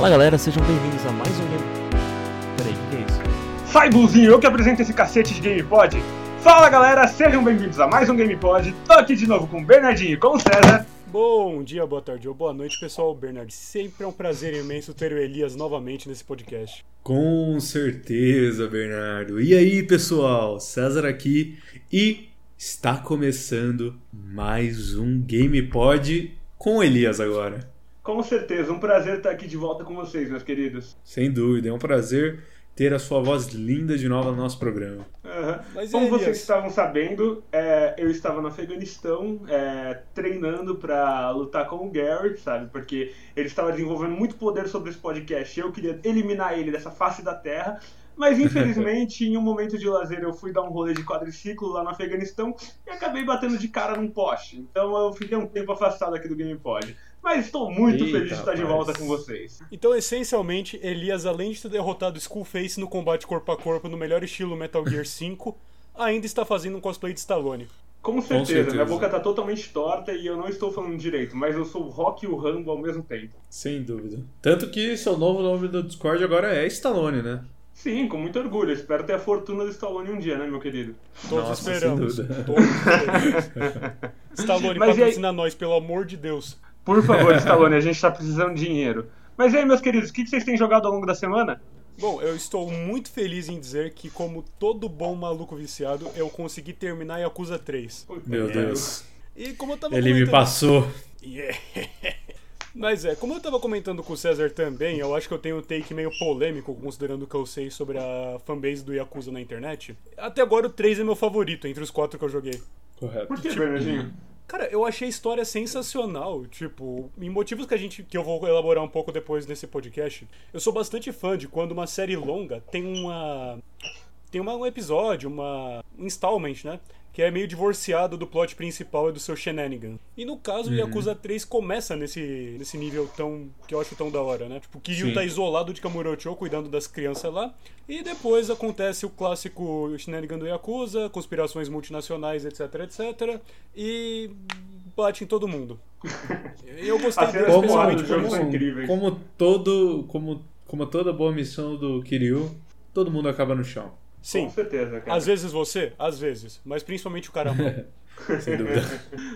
Fala galera, sejam bem-vindos a mais um Game. Peraí, o que é isso? Sai, Buzinho, eu que apresento esse cacete de GamePod. Fala galera, sejam bem-vindos a mais um GamePod. Tô aqui de novo com o Bernardinho e com o César. Bom dia, boa tarde ou boa noite, pessoal. Bernard, sempre é um prazer imenso ter o Elias novamente nesse podcast. Com certeza, Bernardo. E aí, pessoal? César aqui e está começando mais um GamePod com o Elias agora. Com certeza, um prazer estar aqui de volta com vocês, meus queridos. Sem dúvida, é um prazer ter a sua voz linda de novo no nosso programa. Uhum. Mas, Como vocês estavam sabendo, é, eu estava no Afeganistão é, treinando para lutar com o Gary, sabe? Porque ele estava desenvolvendo muito poder sobre esse podcast. Eu queria eliminar ele dessa face da terra. Mas infelizmente, em um momento de lazer, eu fui dar um rolê de quadriciclo lá no Afeganistão e acabei batendo de cara num poste. Então eu fiquei um tempo afastado aqui do GamePod. Mas estou muito Eita, feliz de estar de volta com vocês. Então, essencialmente, Elias, além de ter derrotado Skullface no combate corpo a corpo no melhor estilo Metal Gear 5, ainda está fazendo um cosplay de Stallone. Com certeza, certeza. minha boca tá totalmente torta e eu não estou falando direito, mas eu sou o Rock e o Rambo ao mesmo tempo. Sem dúvida. Tanto que seu novo nome do Discord agora é Stallone, né? Sim, com muito orgulho. Espero ter a fortuna do Stallone um dia, né, meu querido? Todos Nossa, sem esperamos. dúvida. Todos esperamos. Stallone, Mas e aí- patrocina nós, pelo amor de Deus. Por favor, Stallone, a gente tá precisando de dinheiro. Mas e aí, meus queridos, o que vocês têm jogado ao longo da semana? Bom, eu estou muito feliz em dizer que, como todo bom maluco viciado, eu consegui terminar Yakuza 3. Puta Meu. Deus. E como eu tava Ele me comentando- passou. Yeah. Mas é, como eu tava comentando com o César também, eu acho que eu tenho um take meio polêmico, considerando o que eu sei sobre a fanbase do Yakuza na internet. Até agora o 3 é meu favorito entre os quatro que eu joguei. Correto. Por que, Bernardinho? Cara, eu achei a história sensacional. Tipo, em motivos que a gente. que eu vou elaborar um pouco depois nesse podcast. Eu sou bastante fã de quando uma série longa tem uma. Tem uma, um episódio, uma installment, né? Que é meio divorciado do plot principal e do seu shenanigan. E no caso, o Yakuza 3 começa nesse, nesse nível tão. que eu acho tão da hora, né? Tipo, o Kiryu Sim. tá isolado de Kamurocho cuidando das crianças lá. E depois acontece o clássico shenanigan do Yakuza, conspirações multinacionais, etc, etc. E bate em todo mundo. Eu gostei dele Como- especialmente isso. são incríveis. como todo, como, como toda boa missão do Kiryu, todo mundo acaba no chão. Sim. Com certeza, cara. Às vezes você, às vezes. Mas principalmente o cara. Sem dúvida.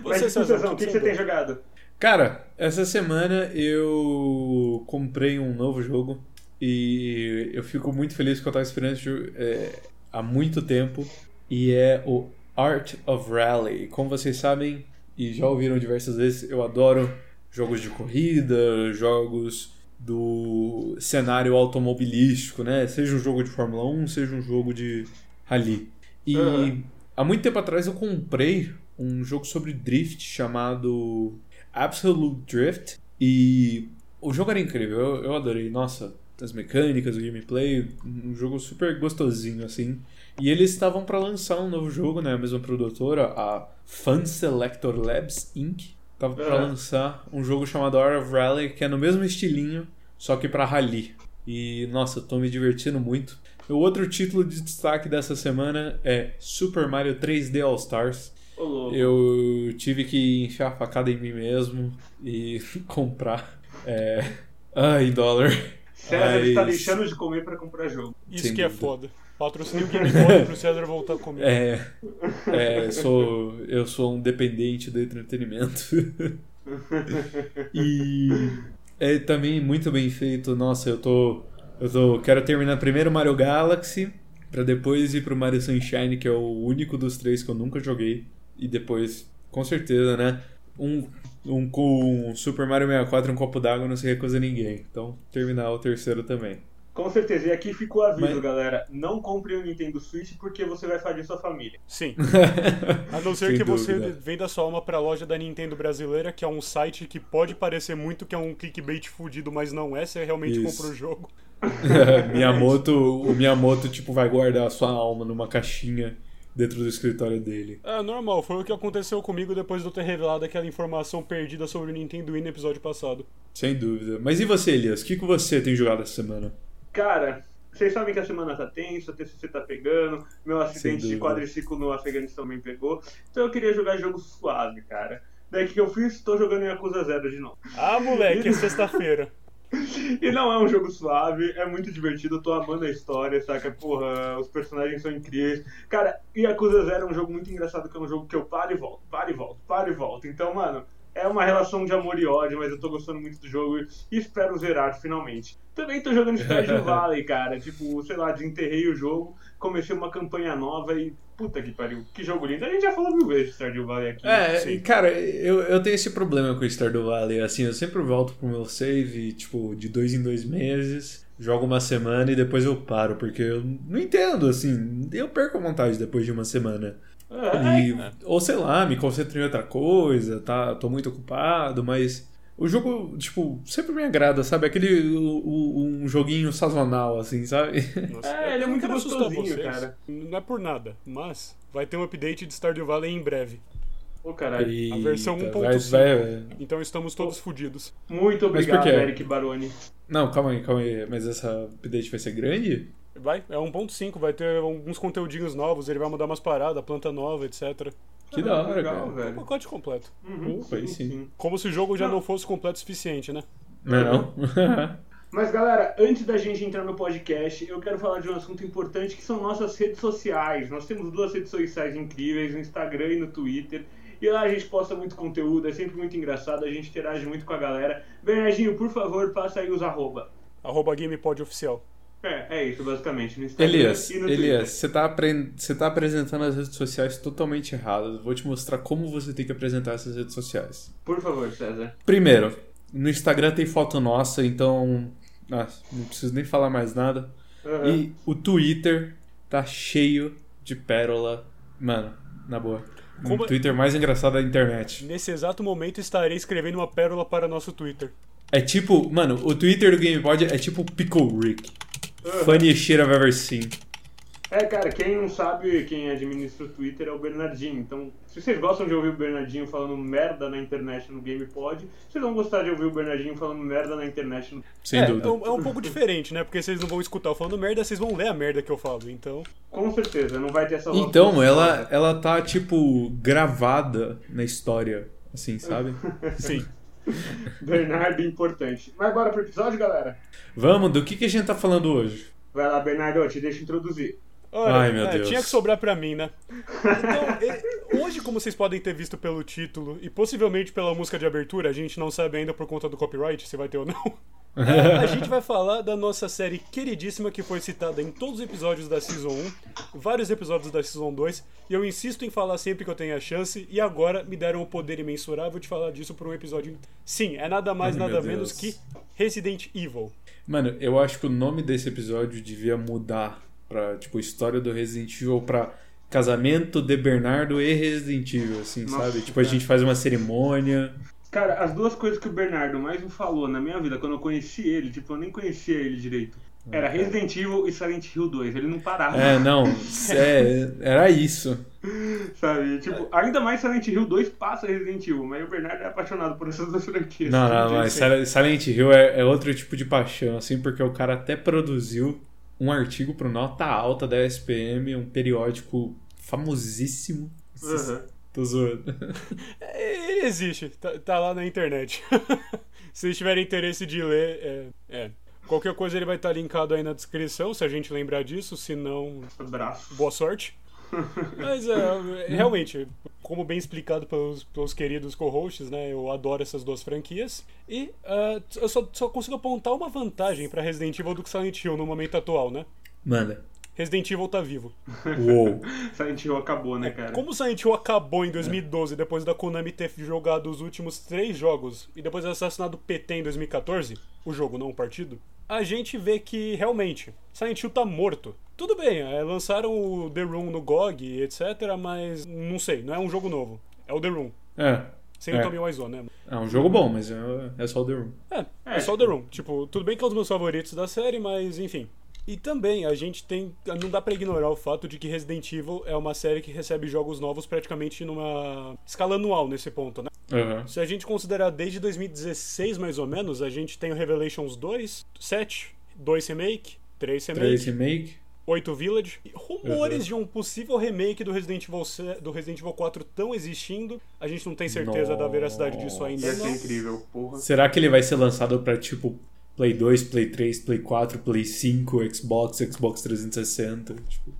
Mas Você, tu, César, Cezão, o que, que que você tem jogado? Cara, essa semana eu comprei um novo jogo e eu fico muito feliz porque eu tava esperando é, há muito tempo e é o Art of Rally. Como vocês sabem e já ouviram diversas vezes, eu adoro jogos de corrida, jogos do cenário automobilístico, né? Seja um jogo de Fórmula 1, seja um jogo de rally. E Uhum. há muito tempo atrás eu comprei um jogo sobre drift chamado Absolute Drift e o jogo era incrível, eu, eu adorei. Nossa, as mecânicas, o gameplay, um jogo super gostosinho assim. E eles estavam para lançar um novo jogo, né? A mesma produtora, a Fun Selector Labs Inc. Tava Uhum. lançar um jogo chamado Art of Rally, que é no mesmo estilinho, só que para rally. E nossa, tô me divertindo muito. O outro título de destaque dessa semana é Super Mario 3D All Stars. Eu tive que enfiar a facada em mim mesmo e comprar é, ah, em dólar. César está Mas- deixando de comer pra comprar jogo. Isso Sem que é dúvida. foda. Patrocínio Game Boy pro César voltar comigo. É, é, sou, eu sou um dependente do entretenimento. e é também muito bem feito. Nossa, eu tô, eu tô, quero terminar primeiro Mario Galaxy pra depois ir pro Mario Sunshine, que é o único dos três que eu nunca joguei. E depois, com certeza, né? Um, um com um Super Mario 64 um copo d'água não se recusa a ninguém. Então, terminar o terceiro também. Com certeza. E aqui fica o aviso, Mas- galera. Não compre um Nintendo Switch porque você vai fazer sua família. Sim. A não ser Sem que você dúvida. venda sua alma pra loja da Nintendo brasileira, que é um site que pode parecer muito que é um clickbait fudido, mas não é. Você realmente Isso. compra o jogo. Miyamoto, o Miyamoto tipo vai guardar a sua alma numa caixinha dentro do escritório dele. É normal, foi o que aconteceu comigo depois de eu ter revelado aquela informação perdida sobre o Nintendo Wii no episódio passado. Sem dúvida. Mas e você, Elias? O que, que você tem jogado essa semana? Cara, vocês sabem que a semana tá tensa, a TCC tá pegando, meu acidente de quadriciclo no Afeganistão também pegou. Então eu queria jogar jogo suave, cara. Daí o que eu fiz? Tô jogando Yakuza Zero de novo. Ah, moleque, é sexta-feira. E não é um jogo suave, é muito divertido, eu tô amando a história, saca? Porra, os personagens são incríveis. Cara, Yakuza Zero é um jogo muito engraçado, que é um jogo que eu paro e volto, paro e volto, paro e volto. Então, mano, é uma relação de amor e ódio, mas eu tô gostando muito do jogo e espero zerar finalmente. Também tô jogando Stardew Valley, cara. Tipo, sei lá, desenterrei o jogo, comecei uma campanha nova e. Puta que pariu, que jogo lindo. A gente já falou mil vezes de Stardew Valley aqui. É, Sim. e, cara, eu, eu tenho esse problema com o Stardew Valley. Assim, eu sempre volto pro meu save, tipo, de dois em dois meses, jogo uma semana e depois eu paro, porque eu não entendo, assim, eu perco a vontade depois de uma semana. É, E, ou sei lá, me concentro em outra coisa, tá? Tô muito ocupado, mas o jogo, tipo, sempre me agrada, sabe? Aquele o- o- um joguinho sazonal, assim, sabe? Nossa, É, ele é não muito gostosinho, vocês. cara. Não é por nada, mas vai ter um update de Stardew Valley em breve. Ô, caralho. Eita, versão vai- 1.5. vai- Então estamos todos fodidos. Muito obrigado? Eric Baroni. Não, calma aí, calma aí. Mas essa update vai ser grande? Vai, é 1.5, vai ter alguns conteúdinhos novos, ele vai mudar umas paradas, planta nova, etc. Que Ah, da hora, legal, cara. É um velho. pacote completo. Uhum, Opa, aí sim. Como se o jogo já Não. não fosse completo o suficiente, né? Não é não? Mas galera, antes da gente entrar no podcast, eu quero falar de um assunto importante que são nossas redes sociais. Nós temos duas redes sociais incríveis, no Instagram e no Twitter. E lá a gente posta muito conteúdo, é sempre muito engraçado, a gente interage muito com a galera. Bernardinho, por favor, passa aí os arroba. Arroba GamePod oficial. É, é isso, basicamente. No Instagram Elias, e no Elias, você tá, apren- você tá apresentando as redes sociais totalmente erradas. Vou te mostrar como você tem que apresentar essas redes sociais. Por favor, César. Primeiro, no Instagram tem foto nossa, então. ah, não preciso nem falar mais nada. Aham. E o Twitter tá cheio de pérola. Mano, na boa. Como- O Twitter mais engraçado da internet. Nesse exato momento estarei escrevendo uma pérola para nosso Twitter. É tipo, mano, o Twitter do GamePod é tipo Pickle Rick. Aham. Funny shit I've ever seen. É, cara, quem não sabe quem administra o Twitter é o Bernardinho. Então, se vocês gostam de ouvir o Bernardinho falando merda na internet no GamePod, vocês vão gostar de ouvir o Bernardinho falando merda na internet no... Sem é, dúvida. é um, é um pouco diferente, né? Porque vocês não vão escutar eu falando merda, vocês vão ler a merda que eu falo. Então, Com certeza, não vai ter essa Então, ela, ela tá, tipo, gravada na história, assim, sabe? sim. Bernardo importante. Mas bora pro episódio, galera? Vamos, do que, que a gente tá falando hoje? Vai lá, Bernardo, eu te deixo introduzir. Olha, Ai, meu é, Deus. tinha que sobrar pra mim, né? Então, hoje, como vocês podem ter visto pelo título e possivelmente pela música de abertura, a gente não sabe ainda por conta do copyright se vai ter ou não. É, a gente vai falar da nossa série queridíssima que foi citada em todos os episódios da Season 1, vários episódios da Season 2, e eu insisto em falar sempre que eu tenho a chance, e agora me deram o poder imensurável de falar disso por um episódio. inteiro. Sim, é nada mais, Ai, nada menos que Resident Evil. Mano, eu acho que o nome desse episódio devia mudar pra, tipo, história do Resident Evil pra casamento de Bernardo e Resident Evil, assim, Nossa, sabe? Tipo, a cara. gente faz uma cerimônia. Cara, as duas coisas que o Bernardo mais me falou na minha vida, quando eu conheci ele, tipo, eu nem conhecia ele direito, era Resident Evil e Silent Hill 2. Ele não parava. É, não, é, era isso. Sabe? Tipo, ainda mais Silent Hill 2 passa Resident Evil, mas o Bernardo é apaixonado por essas duas franquias. Não, não, mas Silent Hill é, é outro tipo de paixão, assim, porque o cara até produziu um artigo pro Nota Alta da SPM, um periódico famosíssimo. Aham. Tô zoando. É, Ele existe, tá, tá lá na internet. se vocês tiverem interesse de ler, é, é. Qualquer coisa ele vai estar linkado aí na descrição, se a gente lembrar disso, se não, Abraço. boa sorte. Mas é, realmente, como bem explicado pelos, pelos queridos co-hosts, né? Eu adoro essas duas franquias. E ah, eu só, só consigo apontar uma vantagem pra Resident Evil do que Silent Hill no momento atual, né? Manda. Resident Evil tá vivo. Uou. Silent Hill acabou, né, cara? Como o Silent Hill acabou em 2012, depois da Konami ter jogado os últimos três jogos e depois assassinado o PT em 2014, o jogo não o partido, a gente vê que realmente Silent Hill tá morto. Tudo bem, é, lançaram o The Room no GOG, etc, mas não sei, não é um jogo novo. É o The Room. É. Sem É. o Tommy Wiseau, né? É um jogo bom, mas é, é só o The Room. É, é É. só The Room. Tipo, tudo bem que é um dos meus favoritos da série, mas enfim. E também a gente tem. Não dá pra ignorar o fato de que Resident Evil é uma série que recebe jogos novos praticamente numa escala anual nesse ponto, né? Aham. Se a gente considerar desde 2016 mais ou menos, a gente tem o Revelations 2, 7, 2 Remake, 3 Remake, 3 Remake. 8 Village. E rumores Uhum. de um possível remake do Resident, Evil, do Resident Evil 4 estão existindo. A gente não tem certeza da veracidade disso ainda. Ia ser não. incrível, porra. Será que ele vai ser lançado pra, tipo, Play 2, Play 3, Play 4, Play 5, Xbox, Xbox 360. Tipo,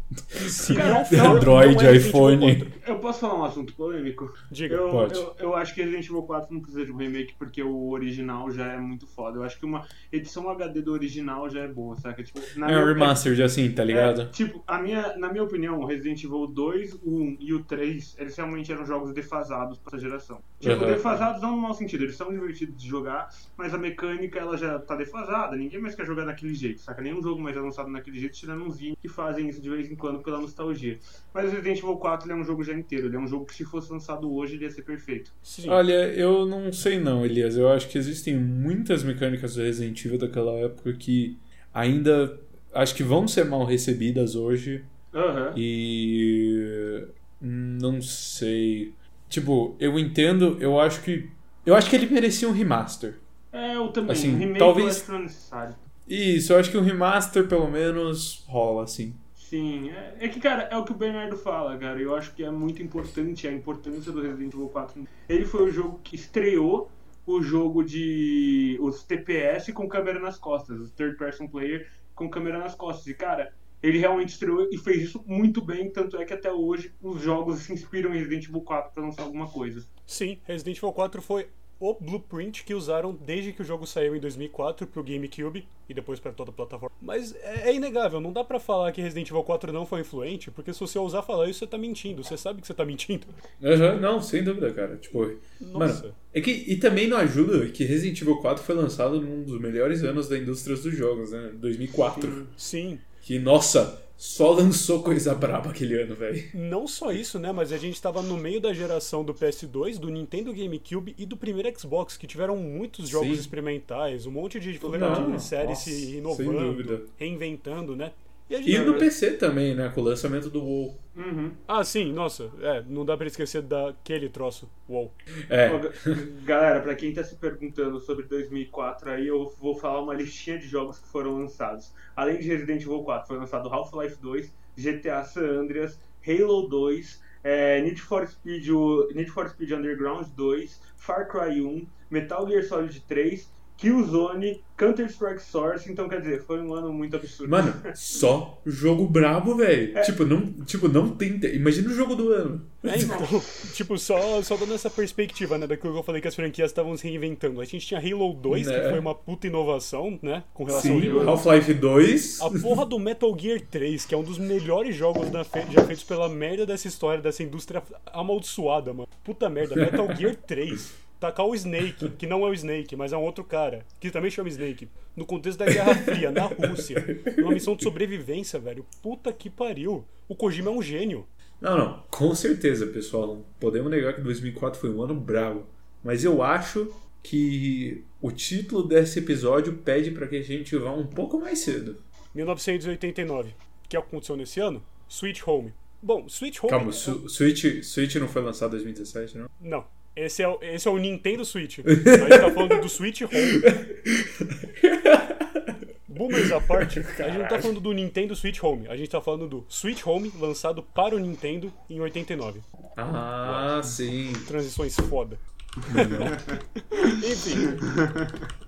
Sim, Cara, foi- Android, não é iPhone. 4. Eu posso falar um assunto polêmico? Diga. Eu, Pode. eu, eu acho que Resident Evil 4 não precisa de um remake porque o original já é muito foda. Eu acho que uma edição HD do original já é boa, saca? Tipo, na É um remastered assim, tá ligado? É, tipo, a minha, na minha opinião, o Resident Evil 2, o 1 e o 3, eles realmente eram jogos defasados pra essa geração. Tipo, Uhum. defasados não no mau sentido, eles são divertidos de jogar, mas a mecânica ela já tá defasada, ninguém mais quer jogar daquele jeito, saca? Nenhum jogo mais é lançado daquele jeito, tirando uns que fazem isso de vez em quando pela nostalgia. Mas o Resident Evil 4 ele é um jogo já inteiro, ele é um jogo que se fosse lançado hoje ele ia ser perfeito. Sim. Olha, eu não sei não, Elias. Eu acho que existem muitas mecânicas do Resident Evil daquela época que ainda acho que vão ser mal recebidas hoje. Aham. E não sei. Tipo, eu entendo, eu acho que eu acho que ele merecia um remaster. É, eu também. Assim, um remake talvez- eu acho que não é necessário. Isso, eu acho que um remaster pelo menos rola assim. Sim, é, é que, cara, é o que o Bernardo fala, cara. Eu acho que é muito importante a importância do Resident Evil 4. Ele foi o jogo que estreou o jogo de. os TPS com câmera nas costas, os third person player com câmera nas costas. E, cara, ele realmente estreou e fez isso muito bem, tanto é que até hoje os jogos se inspiram em Resident Evil 4 pra lançar alguma coisa. Sim, Resident Evil 4 foi o blueprint que usaram desde que o jogo saiu em 2004 pro GameCube e depois pra toda a plataforma. Mas é, é inegável, não dá pra falar que Resident Evil 4 não foi influente, porque se você ousar falar isso, você tá mentindo. Você sabe que você tá mentindo. Aham, não, sem dúvida, cara. Tipo, Nossa. Mano, é que e também não ajuda que Resident Evil 4 foi lançado num dos melhores anos da indústria dos jogos, né? 2004. Sim. Que, nossa, só lançou coisa braba aquele ano, velho. Não só isso, né? Mas a gente tava no meio da geração do PS2, do Nintendo GameCube e do primeiro Xbox, que tiveram muitos jogos Sim. experimentais, um monte de, de séries nossa, se inovando, reinventando, né? E E no PC também, né? Com o lançamento do WoW. Uhum. Ah, sim, nossa, é, não dá pra esquecer daquele troço. Uou. É. Galera, pra quem tá se perguntando sobre 2004 aí, eu vou falar uma listinha de jogos que foram lançados. Além de Resident Evil 4, foi lançado Half-Life 2, GTA San Andreas, Halo 2, é, Need, for Speed, o- Need for Speed Underground 2, Far Cry 1, Metal Gear Solid 3, Killzone, Counter-Strike Source, então quer dizer, foi um ano muito absurdo. Mano, só jogo brabo, velho. É. Tipo, não, tipo, não tem. Imagina o jogo do ano. É, então, tipo, só, só dando essa perspectiva, né, daquilo que eu falei que as franquias estavam se reinventando. A gente tinha Halo 2, que Né. foi uma puta inovação, né, com relação Sim, ao Halo. Half-Life 2. A porra do Metal Gear 3, que é um dos melhores jogos da fe- já feitos pela merda dessa história, dessa indústria amaldiçoada, mano. Puta merda, Metal Gear 3. Tacar o Snake, que não é o Snake, mas é um outro cara, que também chama Snake, no contexto da Guerra Fria, na Rússia, numa missão de sobrevivência, velho. Puta que pariu. O Kojima é um gênio. Não, não, com certeza, pessoal. Não podemos negar que 2004 foi um ano bravo. Mas eu acho que o título desse episódio pede pra que a gente vá um pouco mais cedo. 1989. O que aconteceu nesse ano? Sweet Home. Bom, Sweet Home. Calma, Su- Switch, Switch não foi lançado em 2017, não? Não. Esse é, o- esse é o Nintendo Switch. A gente tá falando do Switch Home. Boomers à parte, a gente não tá falando do Nintendo Switch Home. A gente tá falando do Switch Home lançado para o Nintendo em 89. Ah, sim. Transições foda. Enfim,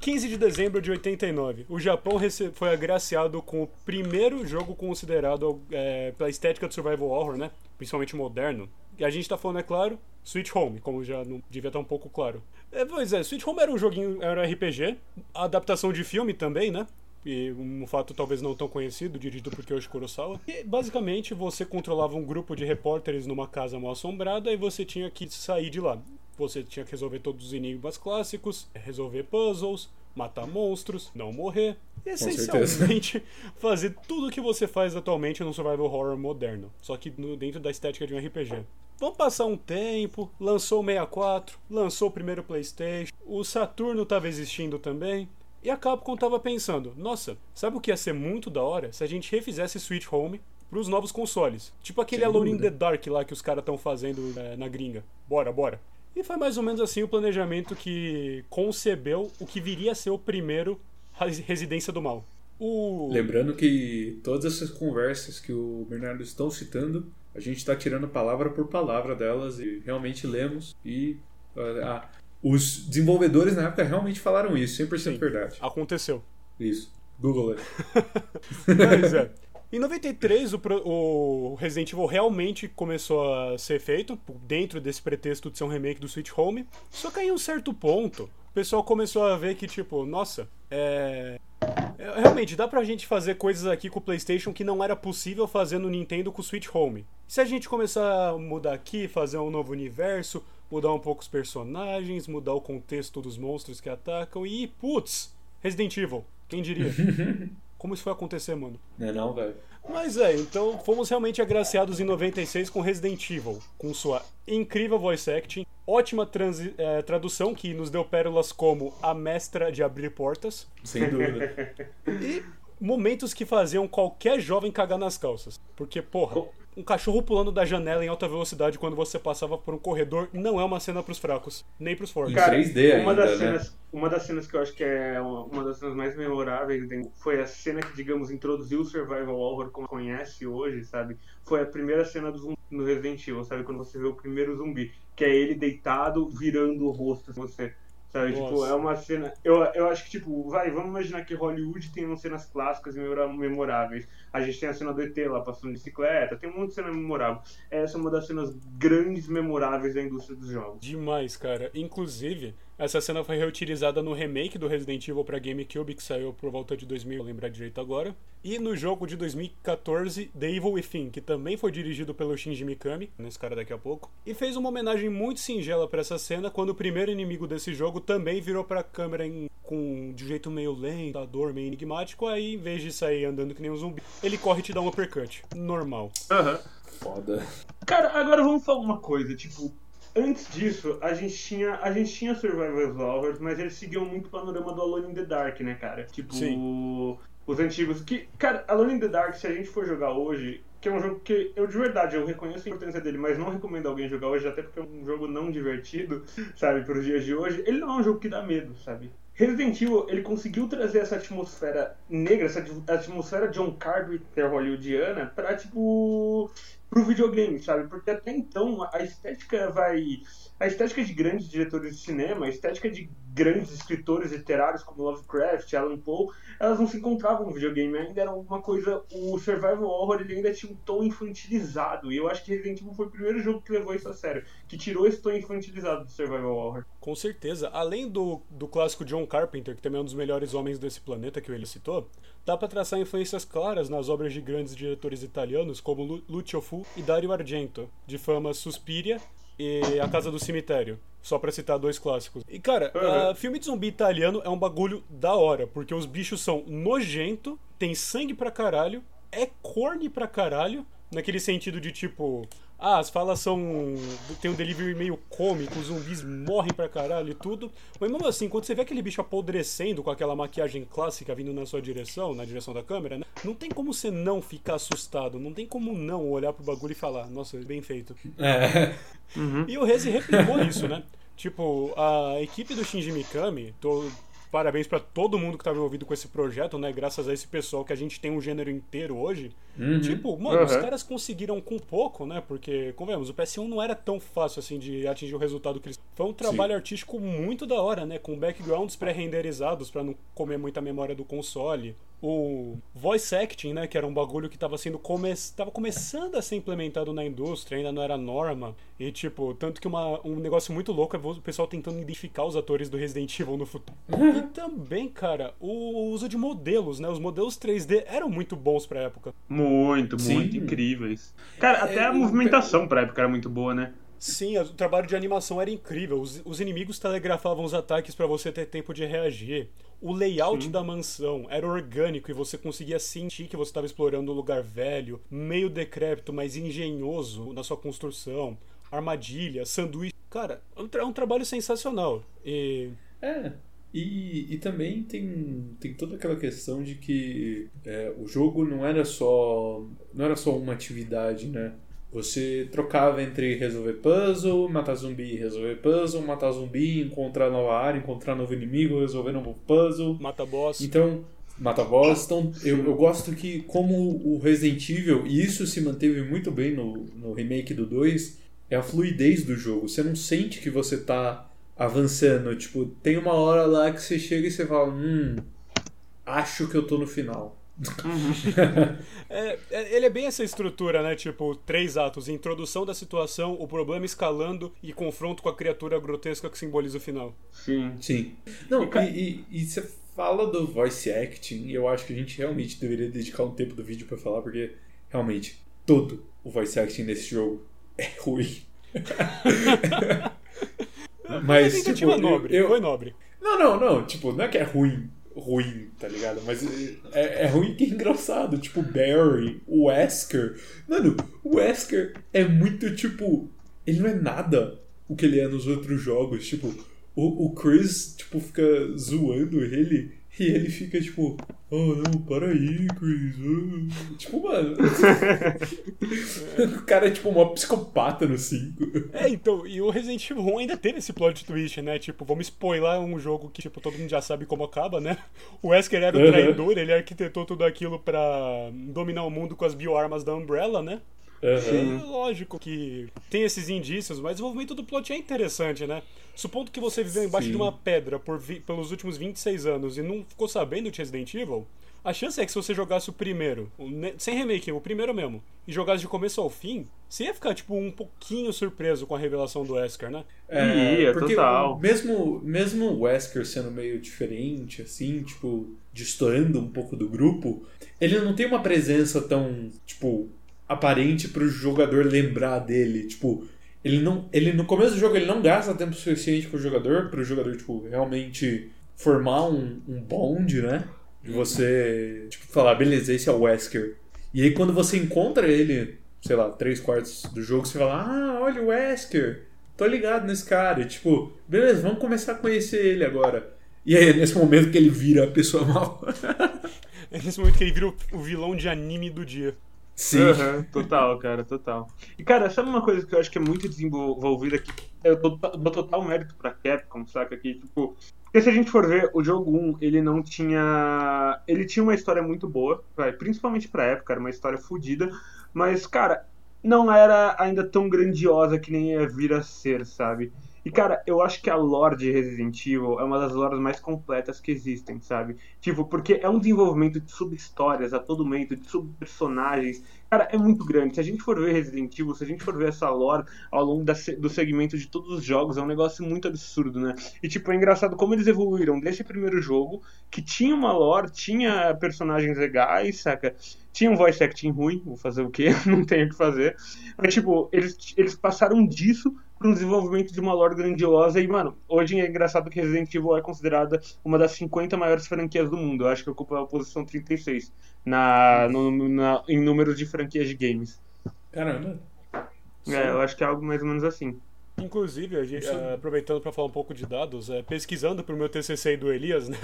15 de dezembro de 89, o Japão foi agraciado com o primeiro jogo considerado é, pela estética do survival horror, né? Principalmente moderno. E a gente tá falando, é claro, Sweet Home, como já não devia estar um pouco claro. É, pois é, Sweet Home era um joguinho, era um RPG, adaptação de filme também, né? E um fato talvez não tão conhecido, dirigido por Kyoshi Kurosawa. E basicamente você controlava um grupo de repórteres numa casa mal assombrada e você tinha que sair de lá. Você tinha que resolver todos os enigmas clássicos, resolver puzzles, matar monstros, não morrer. Essencialmente fazer tudo o que você faz atualmente no survival horror moderno, só que no- dentro da estética de um RPG. Vamos passar um tempo, lançou o 64, lançou o primeiro PlayStation, o Saturno estava existindo também. E a Capcom tava pensando, nossa, sabe o que ia ser muito da hora se a gente refizesse Switch Home pros novos consoles? Tipo aquele Sem Alone in the Dark lá que os caras estão fazendo é, na gringa. Bora, bora. E foi mais ou menos assim o planejamento que concebeu o que viria a ser o primeiro Residência do Mal. O... Lembrando que todas essas conversas que o Bernardo estão citando, a gente está tirando palavra por palavra delas e realmente lemos e ah, ah, os desenvolvedores na época realmente falaram isso, 100% Sim. verdade. Aconteceu. Isso. Google. Pois é. Em 93, o, o Resident Evil realmente começou a ser feito, dentro desse pretexto de ser um remake do Switch Home. Só que aí, em um certo ponto, o pessoal começou a ver que, tipo, nossa, é. é- Realmente, dá pra gente fazer coisas aqui com o PlayStation que não era possível fazer no Nintendo com o Switch Home. Se a gente começar a mudar aqui, fazer um novo universo, mudar um pouco os personagens, mudar o contexto dos monstros que atacam e, putz, Resident Evil, quem diria? Como isso foi acontecer, mano? Não é não, velho? Mas é, então fomos realmente agraciados em 96 com Resident Evil, com sua incrível voice acting, ótima transi- eh, tradução que nos deu pérolas como a mestra de abrir portas Sem dúvida. e momentos que faziam qualquer jovem cagar nas calças. Porque, porra, um cachorro pulando da janela em alta velocidade quando você passava por um corredor não é uma cena pros fracos, nem pros fortes. Cara, 3D uma ainda, das né? cenas, uma das cenas que eu acho que é uma, uma das cenas mais memoráveis foi a cena que, digamos, introduziu o survival horror como conhece hoje, sabe? Foi a primeira cena do zumbi no Resident Evil, sabe? Quando você vê o primeiro zumbi, que é ele deitado, virando o rosto você. Sabe, tipo, Nossa. é uma cena. Eu, eu acho que, tipo, vai, vamos imaginar que Hollywood tem umas cenas clássicas e memoráveis. A gente tem a cena do ET lá passando de bicicleta, tem um monte de cena memorável. Essa é uma das cenas grandes memoráveis da indústria dos jogos. Demais, cara. Inclusive, essa cena foi reutilizada no remake do Resident Evil pra GameCube, que saiu por volta de 2000, vou lembrar direito agora. E no jogo de 2014, The Evil Within, que também foi dirigido pelo Shinji Mikami, nesse cara daqui a pouco. E fez uma homenagem muito singela pra essa cena, quando o primeiro inimigo desse jogo também virou pra câmera em- com, de um jeito meio lento, meio enigmático. Aí, em vez de sair andando que nem um zumbi, ele corre e te dá um uppercut. Normal. Aham. Foda. Cara, agora vamos falar uma coisa, tipo, antes disso, a gente tinha, a gente tinha Survival Horrors, mas eles seguiam muito o panorama do Alone in the Dark, né, cara? Tipo, Sim. os antigos que, cara, Alone in the Dark, se a gente for jogar hoje, que é um jogo que eu de verdade eu reconheço a importância dele, mas não recomendo alguém jogar hoje, até porque é um jogo não divertido, sabe, para os dias de hoje. Ele não é um jogo que dá medo, sabe? Resident Evil, ele conseguiu trazer essa atmosfera negra, essa atmosfera John Carpenter hollywoodiana pra, tipo, pro videogame, sabe? Porque até então a estética vai. A estética de grandes diretores de cinema, a estética de grandes escritores literários como Lovecraft, Alan Poe, elas não se encontravam no videogame, ainda era uma coisa. O Survival Horror ele ainda tinha um tom infantilizado, e eu acho que Resident Evil foi o primeiro jogo que levou isso a sério, que tirou esse tom infantilizado do Survival Horror. Com certeza. Além do, do clássico John Carpenter, que também é um dos melhores homens desse planeta que ele citou, dá pra traçar influências claras nas obras de grandes diretores italianos como Lu- Lucio Fu e Dario Argento, de fama Suspiria e A Casa do Cemitério. Só pra citar dois clássicos. E cara, Uhum. ah, filme de zumbi italiano é um bagulho da hora, porque os bichos são nojento, tem sangue pra caralho, é corny pra caralho, naquele sentido de tipo, ah, as falas são. tem um delivery meio cômico, os zumbis morrem pra caralho e tudo. Mas mesmo assim, quando você vê aquele bicho apodrecendo com aquela maquiagem clássica vindo na sua direção, na direção da câmera, né? Não tem como você não ficar assustado, não tem como não olhar pro bagulho e falar, nossa, bem feito. É. E o Rezi replicou isso, né? Tipo, a equipe do Shinji Mikami, tô- parabéns pra todo mundo que tava envolvido com esse projeto, né? Graças a esse pessoal que a gente tem um gênero inteiro hoje. Uhum. Tipo, mano, os Uhum. caras conseguiram com pouco, né? Porque, convenhamos, o PS1 não era tão fácil assim de atingir o resultado que eles. Foi um trabalho artístico muito da hora, né? Com backgrounds pré-renderizados pra não comer muita memória do console. O voice acting, né? Que era um bagulho que tava sendo come... tava começando a ser implementado na indústria, ainda não era norma. E, tipo, tanto que uma... um negócio muito louco é o pessoal tentando identificar os atores do Resident Evil no futuro. e também, cara, o uso de modelos, né? Os modelos 3D eram muito bons pra época. Muito, Sim. muito incríveis. Cara, até É, a movimentação pra época era muito boa, né? Sim, o trabalho de animação era incrível. Os, os inimigos telegrafavam os ataques pra você ter tempo de reagir. O layout Sim. da mansão era orgânico e você conseguia sentir que você estava explorando um lugar velho, meio decrépito, mas engenhoso na sua construção. Armadilha, sanduíche. Cara, é um, tra- é um trabalho sensacional. E. É. E, e também tem, tem toda aquela questão de que é, o jogo não era só não era só uma atividade, né? Você trocava entre resolver puzzle, matar zumbi, resolver puzzle, matar zumbi, encontrar nova área, encontrar novo inimigo, resolver novo puzzle. Mata boss. Então, mata boss. Então, eu, eu gosto que, como o Resident Evil, e isso se manteve muito bem no, no remake do 2, é a fluidez do jogo. Você não sente que você tá avançando. Tipo, tem uma hora lá que você chega e você fala, hum, acho que eu tô no final. É, é- ele é bem essa estrutura, né? Tipo, três atos: introdução da situação, o problema escalando e confronto com a criatura grotesca que simboliza o final. Sim. Sim. Não, E e, e- você fala do voice acting, e eu acho que a gente realmente deveria dedicar um tempo do vídeo pra falar, porque realmente todo o voice acting nesse jogo é ruim. Mas, tipo, nobre, eu- foi nobre. Não, não, não. Tipo, não é que é ruim, ruim, tá ligado? Mas é, é ruim que é engraçado. Tipo, Barry, o Wesker. Mano, o Wesker é muito, tipo... Ele não é nada o que ele é nos outros jogos. Tipo, o, o Chris, tipo, fica zoando ele... E ele fica tipo, oh não, para aí, Chris. ah." Tipo, mano. o cara é tipo uma psicopata no 5. É, então, e o Resident Evil 1 ainda teve esse plot twist, né? Tipo, vamos spoiler um jogo que, tipo, todo mundo já sabe como acaba, né? O Wesker era o Uhum. traidor, ele arquitetou tudo aquilo pra dominar o mundo com as bioarmas da Umbrella, né? Aham. É lógico que tem esses indícios, mas o desenvolvimento do plot é interessante, né? Supondo que você viveu embaixo Sim. de uma pedra por vi- pelos últimos 26 anos e não ficou sabendo de Resident Evil, a chance é que se você jogasse o primeiro, sem remake, o primeiro mesmo, e jogasse de começo ao fim, você ia ficar, tipo, um pouquinho surpreso com a revelação do Wesker, né? É, Ia, porque total. mesmo, mesmo o Wesker sendo meio diferente, assim, tipo, destoando um pouco do grupo, ele não tem uma presença tão, tipo, aparente pro jogador lembrar dele. Tipo, ele não. Ele no começo do jogo ele não gasta tempo suficiente pro jogador, pro jogador, tipo, realmente formar um, um bond, né? De você, tipo, falar, beleza, esse é o Wesker. E aí quando você encontra ele, sei lá, três quartos do jogo, você fala, ah, olha o Wesker. Tô ligado nesse cara. E, tipo, beleza, vamos começar a conhecer ele agora. E aí é nesse momento que ele vira a pessoa mal. É nesse momento que ele vira o- o vilão de anime do dia. Sim. Aham, total, cara, total. E, cara, sabe uma coisa que eu acho que é muito desenvolvida aqui? Eu dou, dou total mérito pra Capcom, saca? Que, tipo... Porque se a gente for ver, o jogo 1, ele não tinha... Ele tinha uma história muito boa, vai, principalmente pra época, era uma história fodida. Mas, cara, não era ainda tão grandiosa que nem ia vir a ser, sabe? E, cara, eu acho que a lore de Resident Evil é uma das lores mais completas que existem, sabe? Tipo, porque é um desenvolvimento de sub-histórias a todo momento, de sub-personagens. Cara, é muito grande. Se a gente for ver Resident Evil, se a gente for ver essa lore ao longo da do segmento de todos os jogos, é um negócio muito absurdo, né? E, tipo, é engraçado como eles evoluíram desse primeiro jogo, que tinha uma lore, tinha personagens legais, saca? Tinha um voice acting ruim, vou fazer o quê? Não tenho o que fazer. Mas, tipo, eles, eles passaram disso para um desenvolvimento de uma lore grandiosa. E, mano, hoje é engraçado que Resident Evil é considerada uma das 50 maiores franquias do mundo. Eu acho que ocupa a posição 36 na, no, na, em números de franquias de games. Caramba. É, eu acho que é algo mais ou menos assim. Inclusive, a gente, aproveitando para falar um pouco de dados, eh, pesquisando pro meu TCC do Elias, né?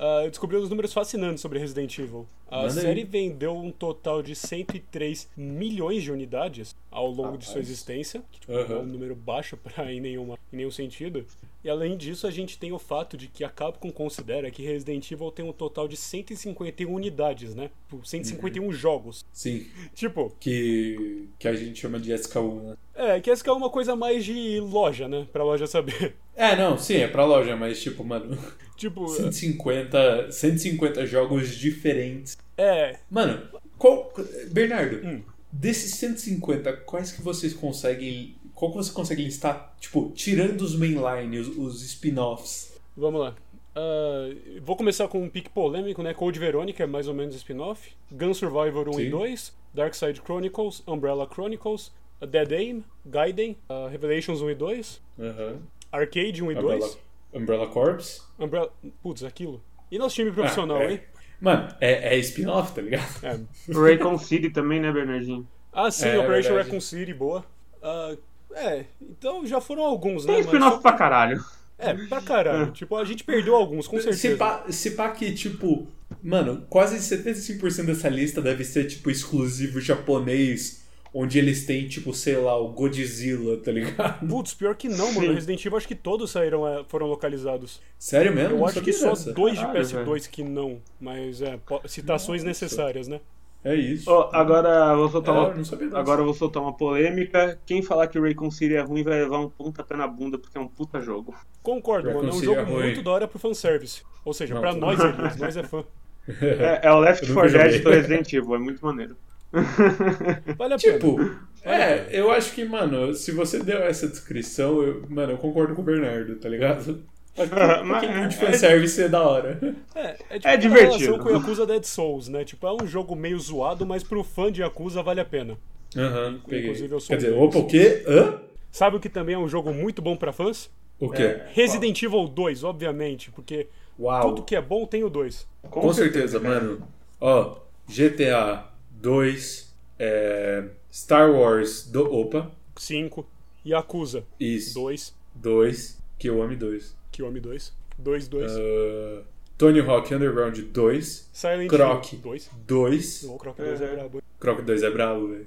Ah, eu descobri uns números fascinantes sobre Resident Evil. A Manda aí. série vendeu um total de 103 milhões de unidades ao longo de sua existência, que tipo, Aham. é um número baixo para em, nenhuma, em nenhum sentido. E além disso, a gente tem o fato de que a Capcom considera que Resident Evil tem um total de 151 unidades, né? Tipo, 151 Uhum. jogos. Sim. Tipo, Que, que a gente chama de SK1, né? é, que que é uma coisa mais de loja, né? Pra loja saber. É, não, sim, é pra loja, mas tipo, mano, Tipo, 150, 150 jogos diferentes. é, Mano, qual. Bernardo, Hum. desses 150, quais que vocês conseguem. Qual que você consegue listar, tipo, tirando os mainline, os, os spin-offs? Vamos lá. Ah, vou começar com um pique polêmico, né? Code Veronica é mais ou menos spin-off. Gun Survivor 1 e Sim. 2. Dark Side Chronicles, Umbrella Chronicles, a Dead Aim, Gaiden, ah, Revelations 1 e 2, Aham. Arcade 1 e Umbrella, 2, Umbrella Corps? Umbrella. Putz, aquilo. E nosso time profissional, Ah, é. hein? Mano, é, é spin-off, tá ligado? É. Raycon City também, né, Bernardinho? Ah, sim, É, Operation verdade. Raccoon City, boa. Ah, é, então já foram alguns, né? Tem spin-off só- pra caralho. É, pra caralho. Tipo, a gente perdeu alguns, com certeza. Se pá, se pá que, tipo, mano, quase 75% dessa lista deve ser, tipo, exclusivo japonês, onde eles têm, tipo, sei lá, o Godzilla, tá ligado? Putz, pior que não, mano. Sim. Resident Evil acho que todos saíram, é, foram localizados. Sério mesmo? Eu Não acho que só dessa. dois de Caralho, PS2 que não, mas é, citações Nossa. necessárias, né? É isso. Ó, agora eu vou soltar É, uma não. Agora eu vou soltar uma polêmica. Quem falar que o Raycon City é ruim vai levar um pontapé na bunda porque é um puta jogo. Concordo, mano. É um City jogo é muito da hora pro fanservice. Ou seja, Não, pra tô- nós, Elias, nós é fã. É, é o Left Eu 4 nunca Dead do Resident Evil, é muito maneiro. Vale a pena. Tipo, é, eu acho que, mano, se você deu essa descrição, eu, mano, eu concordo com o Bernardo, tá ligado? Acho que Mas- pouquinho de fanservice é da hora. É, é, tipo É divertido. relação com o Yakuza Dead Souls, né? Tipo, é um jogo meio zoado, mas pro fã de Yakuza vale a pena. Aham, peguei. Inclusive, eu sou Quer um dizer, opa, o quê? Hã? Sabe o que também é um jogo muito bom pra fãs? O quê? É. Resident Evil 2, obviamente, porque Uau. tudo que é bom tem o 2. Com, certeza, mano. Ó, GTA 2, é, Star Wars, do, opa, 5, Yakuza isso, 2, 2, Kiwami 2. Kiwami 2, 2, 2, Ah, Tony Hawk Underground 2, Silent Croc. Hill 2. 2. O Croc 2 é Uhum. brabo. Croc 2 é brabo, velho.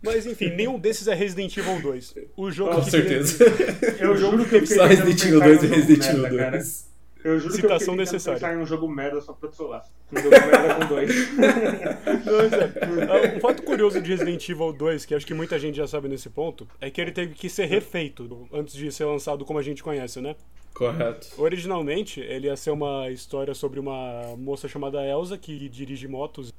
Mas enfim, nenhum desses é Resident Evil 2. O jogo Com que certeza. Eu juro que eu fiquei Só Resident Evil pensar em 2 e jogo Resident Evil cara. 2. Eu juro Citação que eu necessária. pensar em um jogo merda só pra trollar. Um jogo merda com dois. É, um fato curioso de Resident Evil 2, que acho que muita gente já sabe nesse ponto, é que ele teve que ser refeito antes de ser lançado como a gente conhece, né? Correto. Originalmente, ele ia ser uma história sobre uma moça chamada Elsa que dirige motos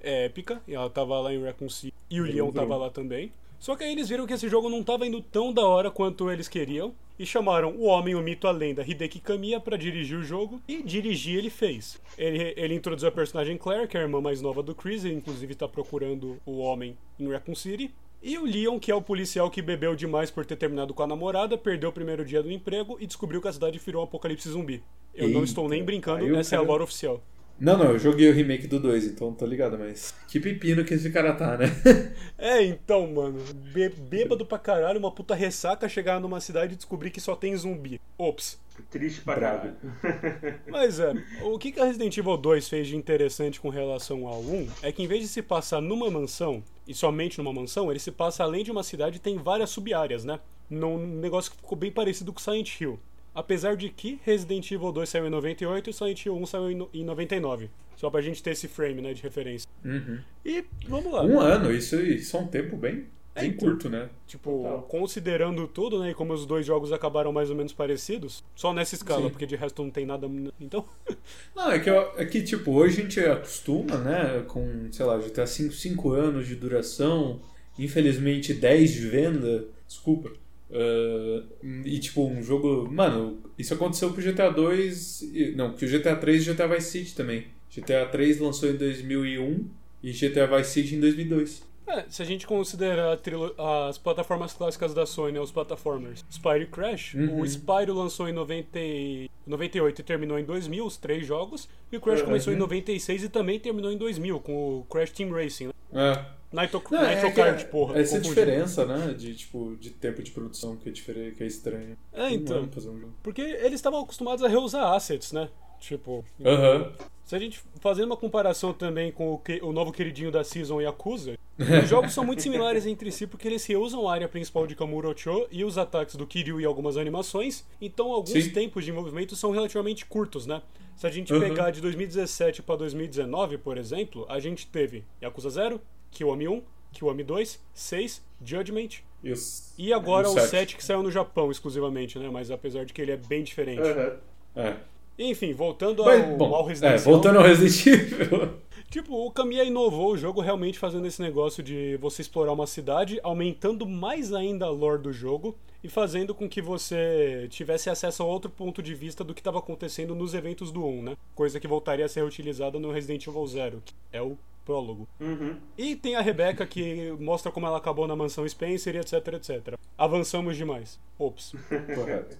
é épica, e ela tava lá em Raccoon City, e o Leon tava lá também. Só que aí eles viram que esse jogo não tava indo tão da hora quanto eles queriam, e chamaram o homem, o mito, a lenda, Hideki Kamiya, pra dirigir o jogo, e dirigir ele fez. Ele, ele introduziu a personagem Claire, que é a irmã mais nova do Chris, ele inclusive tá procurando o homem em Raccoon City. E o Leon, que é o policial que bebeu demais por ter terminado com a namorada, perdeu o primeiro dia do emprego e descobriu que a cidade virou um apocalipse zumbi. Eu não Eita, estou nem brincando, essa é a cara- lore oficial. Não, não, eu joguei o remake do 2, então tô ligado, mas. Que pepino que esse cara tá, né? É, então, mano, bê- bêbado pra caralho, uma puta ressaca chegar numa cidade e descobrir que só tem zumbi. Ops. Triste pra caralho. Mas é, o que que a Resident Evil 2 fez de interessante com relação ao 1 é que em vez de se passar numa mansão, e somente numa mansão, ele se passa além de uma cidade e tem várias sub-áreas, né? Num negócio que ficou bem parecido com Silent Hill. Apesar de que Resident Evil 2 saiu em 98 e Silent Hill 1 saiu em no- em 99. Só pra gente ter esse frame, né, de referência. Uhum. E vamos lá. Um ano, isso, isso é um tempo bem, É, bem então. curto, né? Tipo, Total. considerando tudo, né, e como os dois jogos acabaram mais ou menos parecidos, só nessa escala, Sim. porque de resto não tem nada. Então, Não, é que, é que, tipo, hoje a gente acostuma, né, com, sei lá, GTA 5, 5 anos de duração, infelizmente 10 de venda, desculpa. Ah, e, tipo, um jogo. Mano, isso aconteceu com o GTA 2. e- Não, que o GTA 3 e o GTA Vice City também. GTA 3 lançou em 2001 e GTA Vice City em 2002. é, se a gente considerar a as plataformas clássicas da Sony, os platformers, Spyro e Crash, Uhum. o Spyro lançou em 90 e- 98 e terminou em 2000, os três jogos, e o Crash Uhum. começou em 96 e também terminou em 2000, com o Crash Team Racing. Né? É. Nitro, Não, é Nitro que Kart, porra. Essa confundi. diferença, né, de, tipo, de tempo de produção que é, diferente, que é estranho. É, então. fazer um. Porque eles estavam acostumados a reusar assets, né? Tipo, Aham. Se a gente fazendo uma comparação também com o, que- o novo queridinho da Season Yakuza, os jogos são muito similares entre si porque eles reusam a área principal de Kamurocho e os ataques do Kiryu e algumas animações, então alguns Sim. tempos de envolvimento são relativamente curtos, né? Se a gente Uhum. pegar de 2017 para 2019, por exemplo, a gente teve Yakuza 0, Kiwami 1, Kiwami 2, 6, Judgment os- e agora o o 7. 7 que saiu no Japão exclusivamente, né? Mas apesar de que ele é bem diferente. Aham. É. Enfim, voltando ao, Mas, ao bom, é, residencial. voltando ao Resident Evil. Tipo, o Kamiya inovou o jogo realmente fazendo esse negócio de você explorar uma cidade, aumentando mais ainda a lore do jogo e fazendo com que você tivesse acesso a outro ponto de vista do que estava acontecendo nos eventos do 1, né? Coisa que voltaria a ser utilizada no Resident Evil 0, que é o prólogo. Uhum. E tem a Rebecca que mostra como ela acabou na mansão Spencer e etc, etc. Avançamos demais. Ops. Correto.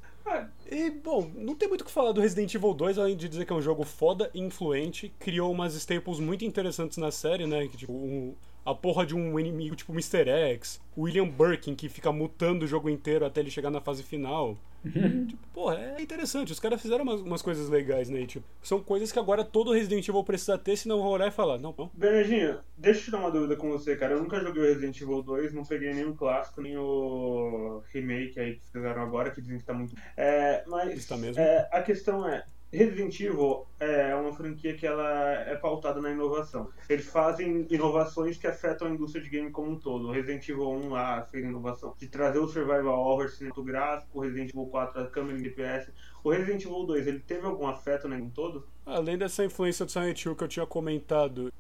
E, bom, não tem muito o que falar do Resident Evil 2, além de dizer que é um jogo foda e influente. Criou umas staples muito interessantes na série, né? Que, tipo, um- a porra de um inimigo tipo Mr. X, o William Birkin, que fica mutando o jogo inteiro até ele chegar na fase final. tipo, porra, é interessante. Os caras fizeram umas, umas coisas legais, né? Tipo, são coisas que agora todo Resident Evil precisa ter, senão vão olhar e falar, não, não. Bernardinho, deixa eu te dar uma dúvida com você, cara. Eu nunca joguei o Resident Evil 2, não peguei nem o clássico, nem o remake aí que fizeram agora, que dizem que tá muito. É, mas Está mesmo? é, a questão é, Resident Evil é uma franquia que ela é pautada na inovação. Eles fazem inovações que afetam a indústria de game como um todo. O Resident Evil 1 lá fez inovação de trazer o survival horror cinematográfico, o Resident Evil 4 a câmera em DPS. O Resident Evil 2, ele teve algum afeto né, em todo? Além dessa influência do Silent Hill que eu tinha comentado,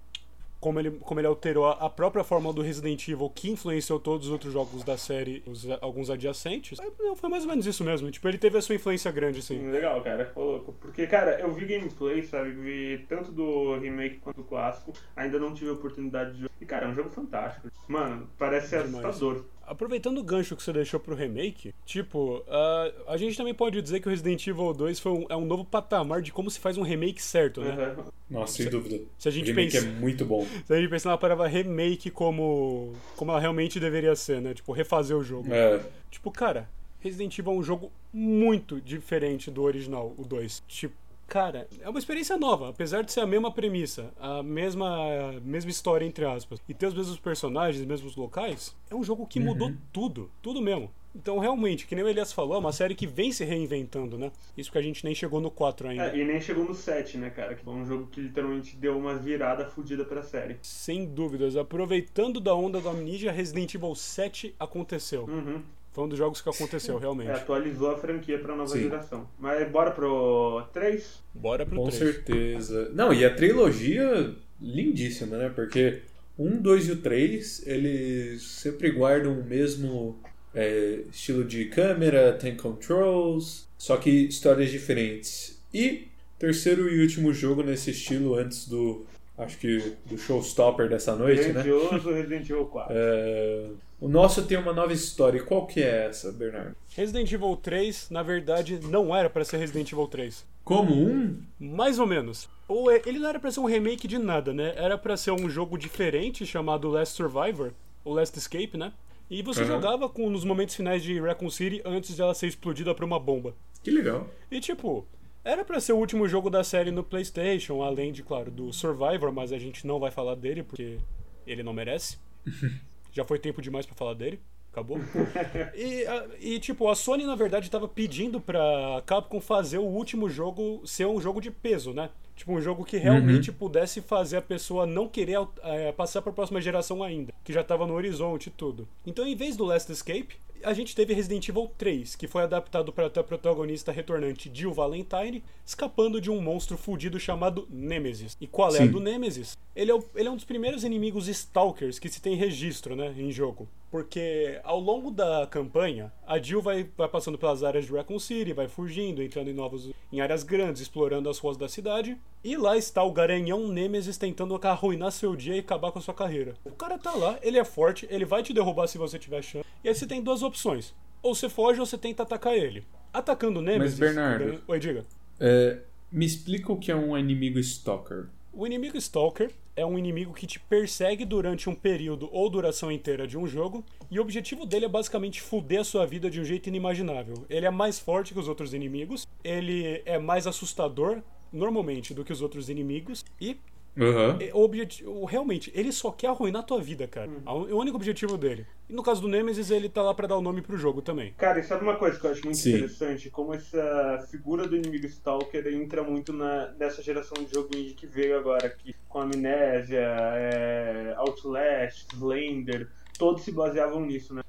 como ele, como ele alterou a, própria fórmula do Resident Evil, que influenciou todos os outros jogos da série, os, alguns adjacentes, é, não, foi mais ou menos isso mesmo. Tipo, ele teve a sua influência grande, assim. Sim, legal, cara. Ficou louco. Porque, cara, eu vi gameplay, sabe? Vi tanto do remake quanto do clássico. Ainda não tive a oportunidade de jogar. E, cara, é um jogo fantástico. Mano, parece Demais. assustador. Aproveitando o gancho que você deixou pro remake, tipo, uh, a gente também pode dizer que o Resident Evil 2 foi um, é um novo patamar de como se faz um remake certo, né? Uhum. Nossa, sem dúvida. Se a gente o remake pensa- é muito bom. Se a gente pensar na palavra remake como, como ela realmente deveria ser, né? Tipo, refazer o jogo. É, Tipo, cara, Resident Evil é um jogo muito diferente do original, o 2. Tipo, cara, é uma experiência nova, apesar de ser a mesma premissa, a mesma, a mesma história, entre aspas, e ter os mesmos personagens, os mesmos locais, é um jogo que mudou tudo, tudo mesmo. Então, realmente, que nem o Elias falou, é uma série que vem se reinventando, né? Isso que a gente nem chegou no 4 ainda. É, e nem chegou no 7, né, cara? Que foi um jogo que literalmente deu uma virada fodida pra série. Sem dúvidas, aproveitando da onda do Amnesia, Resident Evil 7 aconteceu. Uhum. Foi um dos jogos que aconteceu, realmente. É, atualizou a franquia pra nova Sim. geração. Mas bora pro 3? Bora pro com 3. certeza. Não, e a trilogia lindíssima, né? Porque um, dois e o três, eles sempre guardam o mesmo é, estilo de câmera, tem controls, só que histórias diferentes. E terceiro e último jogo nesse estilo antes do, acho que do showstopper dessa noite, né? Grandioso Resident Evil 4. É, o nosso tem uma nova história. E qual que é essa, Bernardo? Resident Evil 3, na verdade, não era pra ser Resident Evil 3. Como um? Mais ou menos. Ou é- ele não era pra ser um remake de nada, né? Era pra ser um jogo diferente chamado Last Survivor, ou Last Escape, né? E você Uhum. jogava com nos momentos finais de Raccoon City antes de ela ser explodida por uma bomba. Que legal. E tipo, era pra ser o último jogo da série no PlayStation, além de, claro, do Survivor, mas a gente não vai falar dele porque ele não merece. Já foi tempo demais pra falar dele. Acabou. E, a- e, tipo, a Sony, na verdade, tava pedindo pra Capcom fazer o último jogo ser um jogo de peso, né? Tipo, um jogo que realmente pudesse fazer a pessoa não querer eh, passar pra próxima geração ainda, que já tava no horizonte e tudo. Então, em vez do Last Escape, a gente teve Resident Evil 3, que foi adaptado para a protagonista retornante Jill Valentine, escapando de um monstro fudido chamado Nemesis. E qual é a do Nemesis? Ele é, o- ele é um dos primeiros inimigos Stalkers que se tem registro, né, em jogo. Porque ao longo da campanha, a Jill vai, vai passando pelas áreas de Raccoon City, vai fugindo, entrando em novos em áreas grandes, explorando as ruas da cidade. E lá está o garanhão Nemesis tentando arruinar seu dia e acabar com a sua carreira. O cara tá lá, ele é forte, ele vai te derrubar se você tiver chance. E aí você tem duas opções. Ou você foge ou você tenta atacar ele. Atacando o Nemesis... Bernardo- Oi, diga. É, me explica o que é um inimigo Stalker. O inimigo Stalker é um inimigo que te persegue durante um período ou duração inteira de um jogo, e o objetivo dele é basicamente fuder a sua vida de um jeito inimaginável. Ele é mais forte que os outros inimigos, ele é mais assustador, normalmente, do que os outros inimigos, e É, o objetivo, realmente, ele só quer arruinar a tua vida, cara. É o único objetivo dele. E no caso do Nemesis, ele tá lá pra dar o nome pro jogo também. Cara, e sabe uma coisa que eu acho muito Sim. interessante? Como essa figura do inimigo Stalker entra muito na, nessa geração de jogo indie que veio agora aqui. Com Amnésia, é, Outlast, Slender, todos se baseavam nisso, né?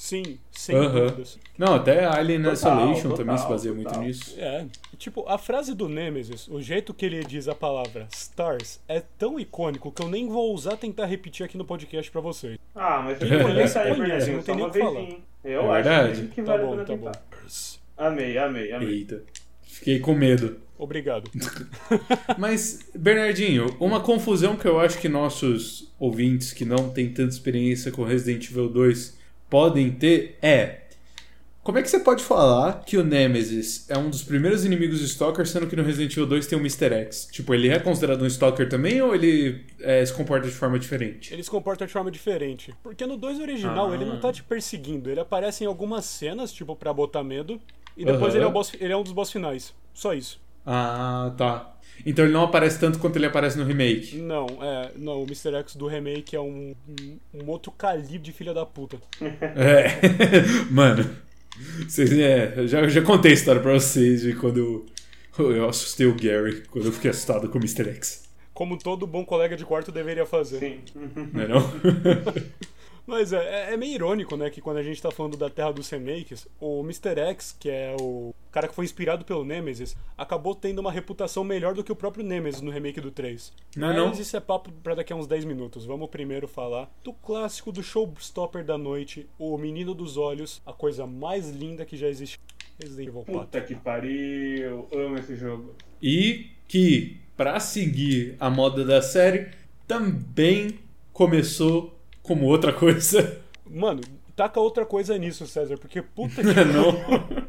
Sim, sem Aham. dúvidas. Não, até Alien Total, Isolation também total, se baseia total. muito nisso. É, tipo, a frase do Nemesis, o jeito que ele diz a palavra stars, é tão icônico que eu nem vou ousar tentar repetir aqui no podcast pra vocês. Ah, mas você conhece, conhece aí, conhece, Bernardinho, não tem nem o que falar. Eu É acho verdade. que Tá vale a bom, pena tá bom. Amei, amei, amei. Eita. Fiquei com medo. Obrigado. Mas, Bernardinho, uma confusão que eu acho que nossos ouvintes que não têm tanta experiência com Resident Evil 2 podem ter é. Como é que você pode falar que o Nemesis é um dos primeiros inimigos do Stalker, sendo que no Resident Evil 2 tem o Mr. X? Tipo, ele é considerado um Stalker também ou ele é, se comporta de forma diferente? Ele se comporta de forma diferente. Porque no 2 original Ah. ele não tá te perseguindo, ele aparece em algumas cenas, tipo, pra botar medo, e depois Aham. ele, é o boss- ele é um dos boss finais. Só isso. Ah, tá. Então ele não aparece tanto quanto ele aparece no remake. Não, é. Não, o Mr. X do remake é um, um, um outro calibre de filha da puta. É. Mano, vocês, é, eu já, já contei a história pra vocês de quando eu, Eu assustei o Gary quando eu fiquei assustado com o Mr. X. Como todo bom colega de quarto deveria fazer. Sim. Não é não? Mas é, é meio irônico, né, que quando a gente tá falando da Terra dos Remakes, o Mr. X, que é o cara que foi inspirado pelo Nemesis, acabou tendo uma reputação melhor do que o próprio Nemesis no remake do 3. Não, Mas não. isso é papo pra daqui a uns 10 minutos. Vamos primeiro falar do clássico do showstopper da noite, o Menino dos Olhos, a coisa mais linda que já existe. Resident Evil 4. Puta que pariu. Amo esse jogo. E que, pra seguir a moda da série, também começou como outra coisa. Mano, taca outra coisa nisso, César, porque puta que Não?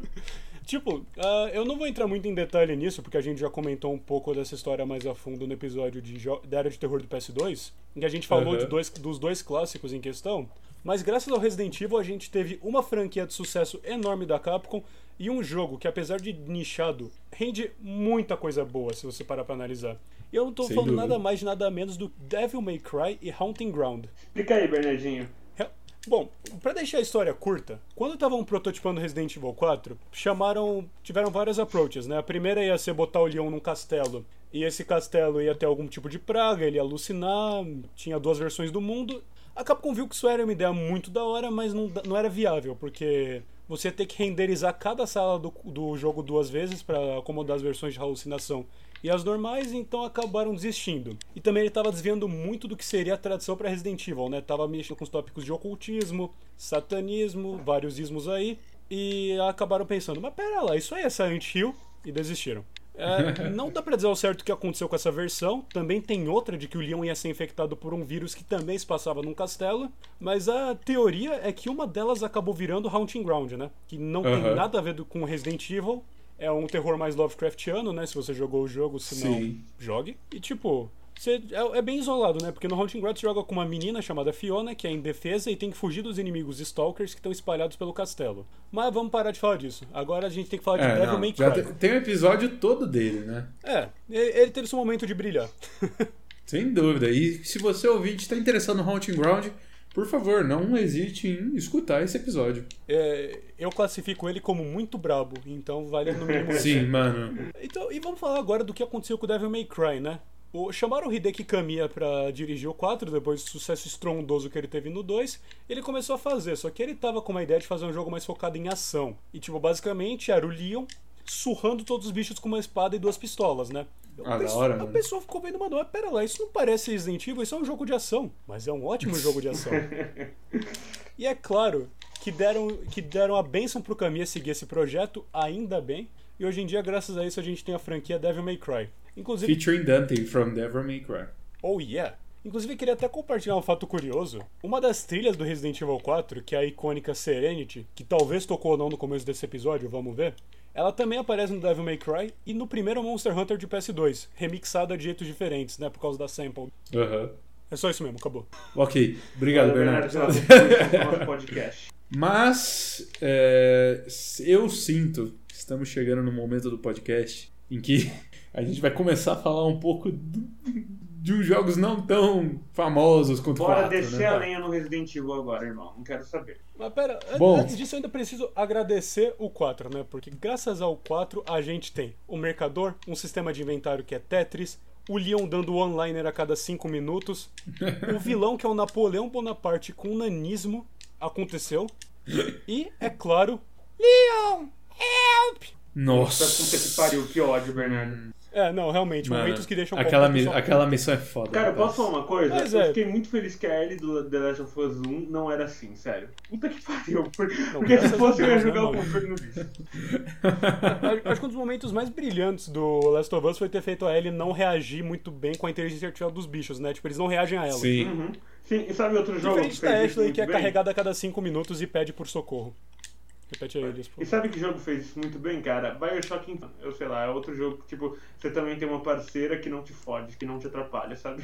Tipo, ah, eu não vou entrar muito em detalhe nisso, porque a gente já comentou um pouco dessa história mais a fundo no episódio de jo- da Era de Terror do PS2, em que a gente falou Aham. de dois, dos dois clássicos em questão. Mas graças ao Resident Evil a gente teve uma franquia de sucesso enorme da Capcom e um jogo que, apesar de nichado, rende muita coisa boa se você parar pra analisar. E eu não tô Sem falando dúvida. nada mais nada menos do Devil May Cry e Haunting Ground. Explica aí, Bernardinho. Bom, pra deixar a história curta, quando estavam prototipando Resident Evil 4, chamaram. tiveram várias approaches, né? A primeira ia ser botar o Leon num castelo. E esse castelo ia ter algum tipo de praga, ele ia alucinar, tinha duas versões do mundo. A Capcom viu que isso era uma ideia muito da hora, mas não, não era viável, porque você ter que renderizar cada sala do, do jogo duas vezes pra acomodar as versões de alucinação e as normais, então acabaram desistindo. E também ele estava desviando muito do que seria a tradição para Resident Evil, né? Tava mexendo com os tópicos de ocultismo, satanismo, vários ismos aí, e acabaram pensando, mas pera lá, isso aí é Silent Hill, e desistiram. É, não dá pra dizer ao certo o que aconteceu com essa versão. Também tem outra de que o Leon ia ser infectado por um vírus que também se passava num castelo. Mas a teoria é que uma delas acabou virando Haunting Ground, né? Que não tem Aham. nada a ver com Resident Evil. É um terror mais Lovecraftiano, né? Se você jogou o jogo, se não, Sim. jogue. E tipo, você, é, é bem isolado, né? Porque no Haunting Ground você joga com uma menina chamada Fiona, que é indefesa e tem que fugir dos inimigos Stalkers que estão espalhados pelo castelo. Mas vamos parar de falar disso. Agora a gente tem que falar de É, Devil May já Cry. te- tem um episódio todo dele, né? É, ele teve seu momento de brilhar. Sem dúvida. E se você ouvinte está interessado no Haunting Ground, por favor, não hesite em escutar esse episódio. É, eu classifico ele como muito brabo, então vale no mínimo. Sim, mano. Então, e vamos falar agora do que aconteceu com o Devil May Cry, né? O, chamaram o Hideki Kamiya pra dirigir o 4, depois do sucesso estrondoso que ele teve no 2. Ele começou a fazer, só que ele tava com uma ideia de fazer um jogo mais focado em ação. E, tipo, basicamente era o Leon surrando todos os bichos com uma espada e duas pistolas, né? Ah, pessoa, hora, a mano. pessoa ficou vendo, mano, pera lá, isso não parece Resident Evil, isso é um jogo de ação. Mas é um ótimo jogo de ação. E é claro que deram, que deram a benção pro Kamiya seguir esse projeto, ainda bem. E hoje em dia, graças a isso, a gente tem a franquia Devil May Cry. Inclusive, Featuring Dante from Devil May Cry. oh yeah! Inclusive, queria até compartilhar um fato curioso. Uma das trilhas do Resident Evil 4, que é a icônica Serenity, que talvez tocou ou não no começo desse episódio, vamos ver. Ela também aparece no Devil May Cry e no primeiro Monster Hunter de PS2, remixada de jeitos diferentes, né, por causa da sample. Aham. É só isso mesmo, acabou. Ok, obrigado, Valeu, Bernardo. podcast. Mas é, eu sinto estamos chegando no momento do podcast em que a gente vai começar a falar um pouco do- de uns jogos não tão famosos quanto Bora quatro, descer né? a lenha no Resident Evil agora, irmão. Não quero saber. Mas pera, Bom. antes disso eu ainda preciso agradecer o 4, né? Porque graças ao 4 a gente tem o Mercador, um sistema de inventário que é Tetris, o Leon dando one-liner a cada 5 minutos, o vilão que é o Napoleão Bonaparte com nanismo aconteceu, e, é claro, Leon, help! Nossa. Puta que pariu, que ódio, Bernardo. É, não, realmente, Mano, momentos que deixam aquela, mi- pessoal- aquela missão é foda. Cara, eu rapaz. posso falar uma coisa? Mas eu é. fiquei muito feliz que a Ellie do The Last of Us 1 não era assim, sério. Puta que pariu. Por- Porque se fosse eu ia Deus, né, jogar o controle disso. Acho que um dos momentos mais brilhantes do Last of Us foi ter feito a Ellie não reagir muito bem com a inteligência artificial dos bichos, né? Tipo, eles não reagem a ela. Sim. Uhum. Sim, e sabe outro jogo que Diferente da Ashley, muito que é bem? carregada a cada 5 minutos e pede por socorro. Repete aí, eles, E sabe que jogo fez isso muito bem, cara? Bioshock, Infinite. eu sei lá, é outro jogo que, tipo, você também tem uma parceira que não te fode, que não te atrapalha, sabe?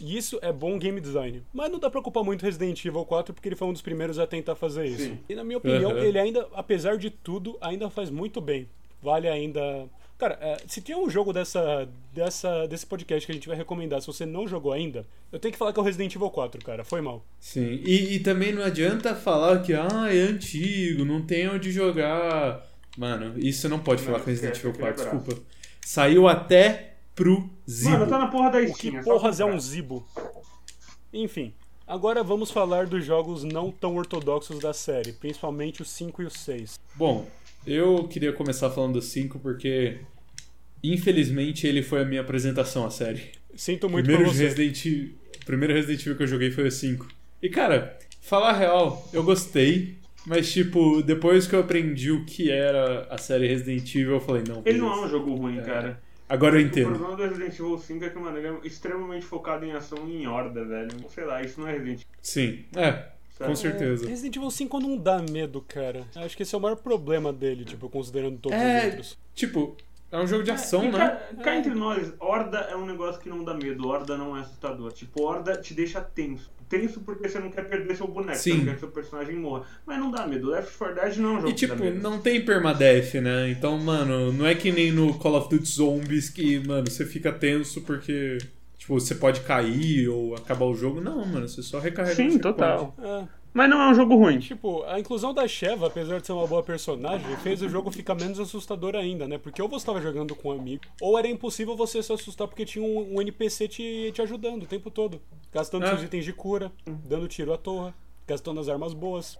E isso é bom game design. Mas não dá pra culpar muito Resident Evil 4 porque ele foi um dos primeiros a tentar fazer isso. Sim. E na minha opinião, Uhum. ele ainda, apesar de tudo, ainda faz muito bem. Vale ainda. Cara, é, se tem um jogo dessa, dessa, desse podcast que a gente vai recomendar, se você não jogou ainda, eu tenho que falar que é o Resident Evil 4, cara. Foi mal. Sim. E, e também não adianta falar que ah, é antigo, não tem onde jogar. Mano, isso você não pode Não, falar com Resident Evil 4, aquele desculpa. Saiu até pro Zibo. Mano, tá na porra da O Steam. que é só porras é um Zibo? Enfim, agora vamos falar dos jogos não tão ortodoxos da série, principalmente os 5 e os 6. Bom, eu queria começar falando do 5 porque infelizmente ele foi a minha apresentação à série. Sinto muito primeiro por você. Resident Evil, o primeiro Resident Evil que eu joguei foi o 5. E cara, falar a real, eu gostei, mas tipo, depois que eu aprendi o que era a série Resident Evil, eu falei, não. Ele não é um jogo ruim, cara. Agora eu O entendo. problema do Resident Evil 5 é que, mano, ele é extremamente focado em ação e em horda, velho. Sei lá, isso não é Resident Evil. Sim, é, com certeza. Resident Evil 5 não dá medo, cara. Acho que esse é o maior problema dele, tipo, considerando todos os É, outros. tipo, é um jogo de ação, E né? cá, cá entre nós, Horda é um negócio que não dá medo, Horda não é assustador. Tipo, Horda te deixa tenso. Tenso porque você não quer perder seu boneco, Sim. você não quer que seu personagem morra. Mas não dá medo. Left 4 Dead não é um jogo E tipo, medo. não tem permadeath, né? Então, mano, não é que nem no Call of Duty Zombies que, mano, você fica tenso porque, tipo, você pode cair ou acabar o jogo. Não, mano, você só recarrega no Sim, checkpoint. total. É, Mas não é um jogo ruim. tipo, a inclusão da Sheva, apesar de ser uma boa personagem, fez o jogo ficar menos assustador ainda, né? Porque ou você estava jogando com um amigo, ou era impossível você se assustar porque tinha um, um NPC te, te ajudando o tempo todo. Gastando É. seus itens de cura, dando tiro à toa, gastando as armas boas.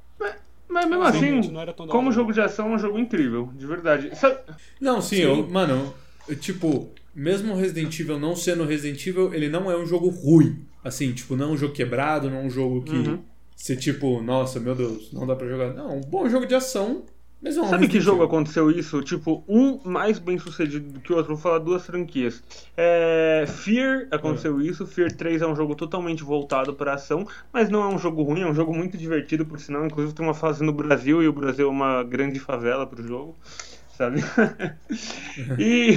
Mas mesmo Realmente, assim, não era tão da como jogo de ação, é um jogo incrível, de verdade. Sabe- Não, sim, Sim. Eu, mano, eu, tipo, mesmo o Resident Evil não sendo Resident Evil, ele não é um jogo ruim. Assim, tipo, não é um jogo quebrado, não é um jogo que Uhum. Você, tipo, nossa, meu Deus, não dá pra jogar. Não, um bom jogo de ação, mas é um Sabe que jogo aconteceu isso? Tipo, um mais bem sucedido do que o outro. Vou falar duas franquias. É, Fear aconteceu isso. Fear 3 é um jogo totalmente voltado para ação, mas não é um jogo ruim, é um jogo muito divertido, por sinal. Inclusive tem uma fase no Brasil e o Brasil é uma grande favela pro jogo. Sabe? e,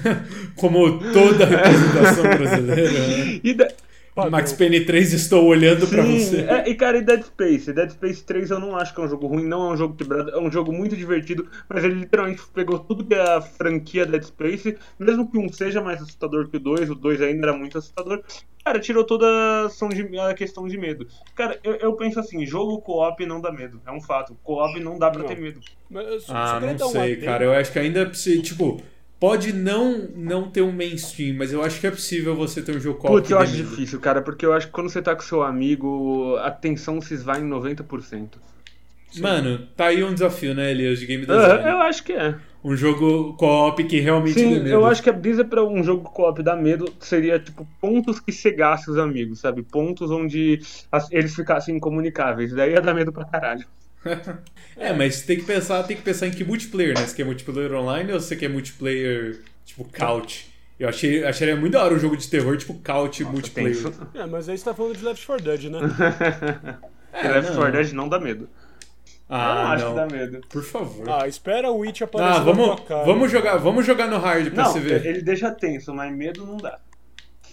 Como toda representação brasileira, né? e da- Max Payne 3, estou olhando pra Sim, você. é, e cara, e Dead Space? Dead Space 3 eu não acho que é um jogo ruim, não é um jogo quebrado, é um jogo muito divertido, mas ele literalmente pegou tudo que é a franquia Dead Space, mesmo que um seja mais assustador que o 2, o 2 ainda era muito assustador, cara, tirou toda a, questão de medo. Cara, eu, eu penso assim, jogo co-op não dá medo, é um fato, co-op não dá pra Não. ter medo. Mas Ah, não sei, cara. Eu acho que ainda precisa, tipo, pode não não ter um mainstream, mas eu acho que é possível você ter um jogo co-op Putz, eu que acho difícil, cara, porque eu acho que quando você tá com seu amigo, a tensão se esvai em 90%. Mano, tá aí um desafio, né, Elias, de game design. eu acho que é. Um jogo co-op que realmente Sim, medo. eu acho que a brisa pra um jogo co-op dar medo seria, tipo, pontos que cegasse os amigos, sabe? Pontos onde eles ficassem incomunicáveis. Daí ia dar medo pra caralho. É, mas tem que pensar, tem que pensar em que multiplayer, né? Você quer multiplayer online ou você quer multiplayer, tipo, couch? Eu achei, acharia muito da hora um jogo de terror, tipo, couch multiplayer. Tenso. É, mas aí você tá falando de Left 4 Dead, né? É, Left não. 4 Dead não dá medo. eu não Ah, acho não. que dá medo. Por favor. Ah, espera o Witch aparecer Ah, na vamos, tua cara. vamos jogar, vamos jogar no hard pra Não, você ver. ele deixa tenso, mas medo não dá.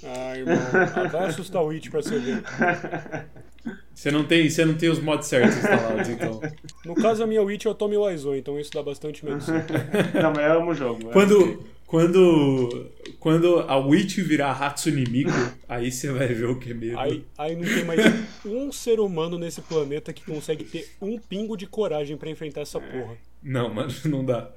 Ah, irmão. Ah, vai assustar o Witch pra você ver. Você não tem, você não tem os mods certos instalados, então. No caso, a minha Witch é o Tommy Wiseau, então isso dá bastante medo. sim. Não, mas eu amo o jogo. é Quando, incrível. quando, quando a Witch virar Hatsune Miku, aí você vai ver o que é medo. Aí, aí não tem mais um ser humano nesse planeta que consegue ter um pingo de coragem pra enfrentar essa porra. Não, mano, não dá.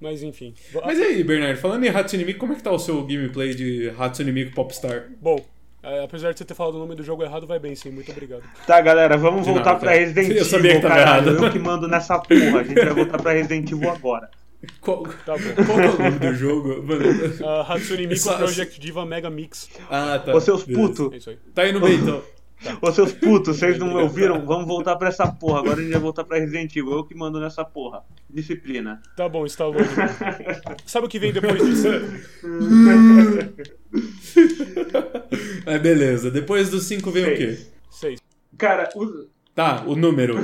Mas enfim. Mas e aí, Bernardo, falando em Hatsune Miku, como é que tá o seu gameplay de Hatsune Miku Popstar? Bom, é, apesar de você ter falado o nome do jogo errado, vai bem sim. Muito obrigado. Tá, galera, vamos De voltar nada, pra cara. Resident Eu Evil, sabia que tava caralho. errado. Eu que mando nessa porra. A gente vai voltar pra Resident Evil agora. Qual, Tá bom. qual é o nome do jogo? Mano, Uh, Hatsune Miku Essa- Project Diva Mega Mix. ah, tá. Ô seus putos. É isso aí. Tá indo bem, então. Ô seus putos, vocês não me ouviram? Vamos voltar pra essa porra. Agora a gente vai voltar pra Resident Evil. Eu que mando nessa porra. Disciplina. Tá bom, Stallone. Sabe o que vem depois disso? Mas beleza, depois do 5 vem o quê? Seis. Cara, o, Tá, o número.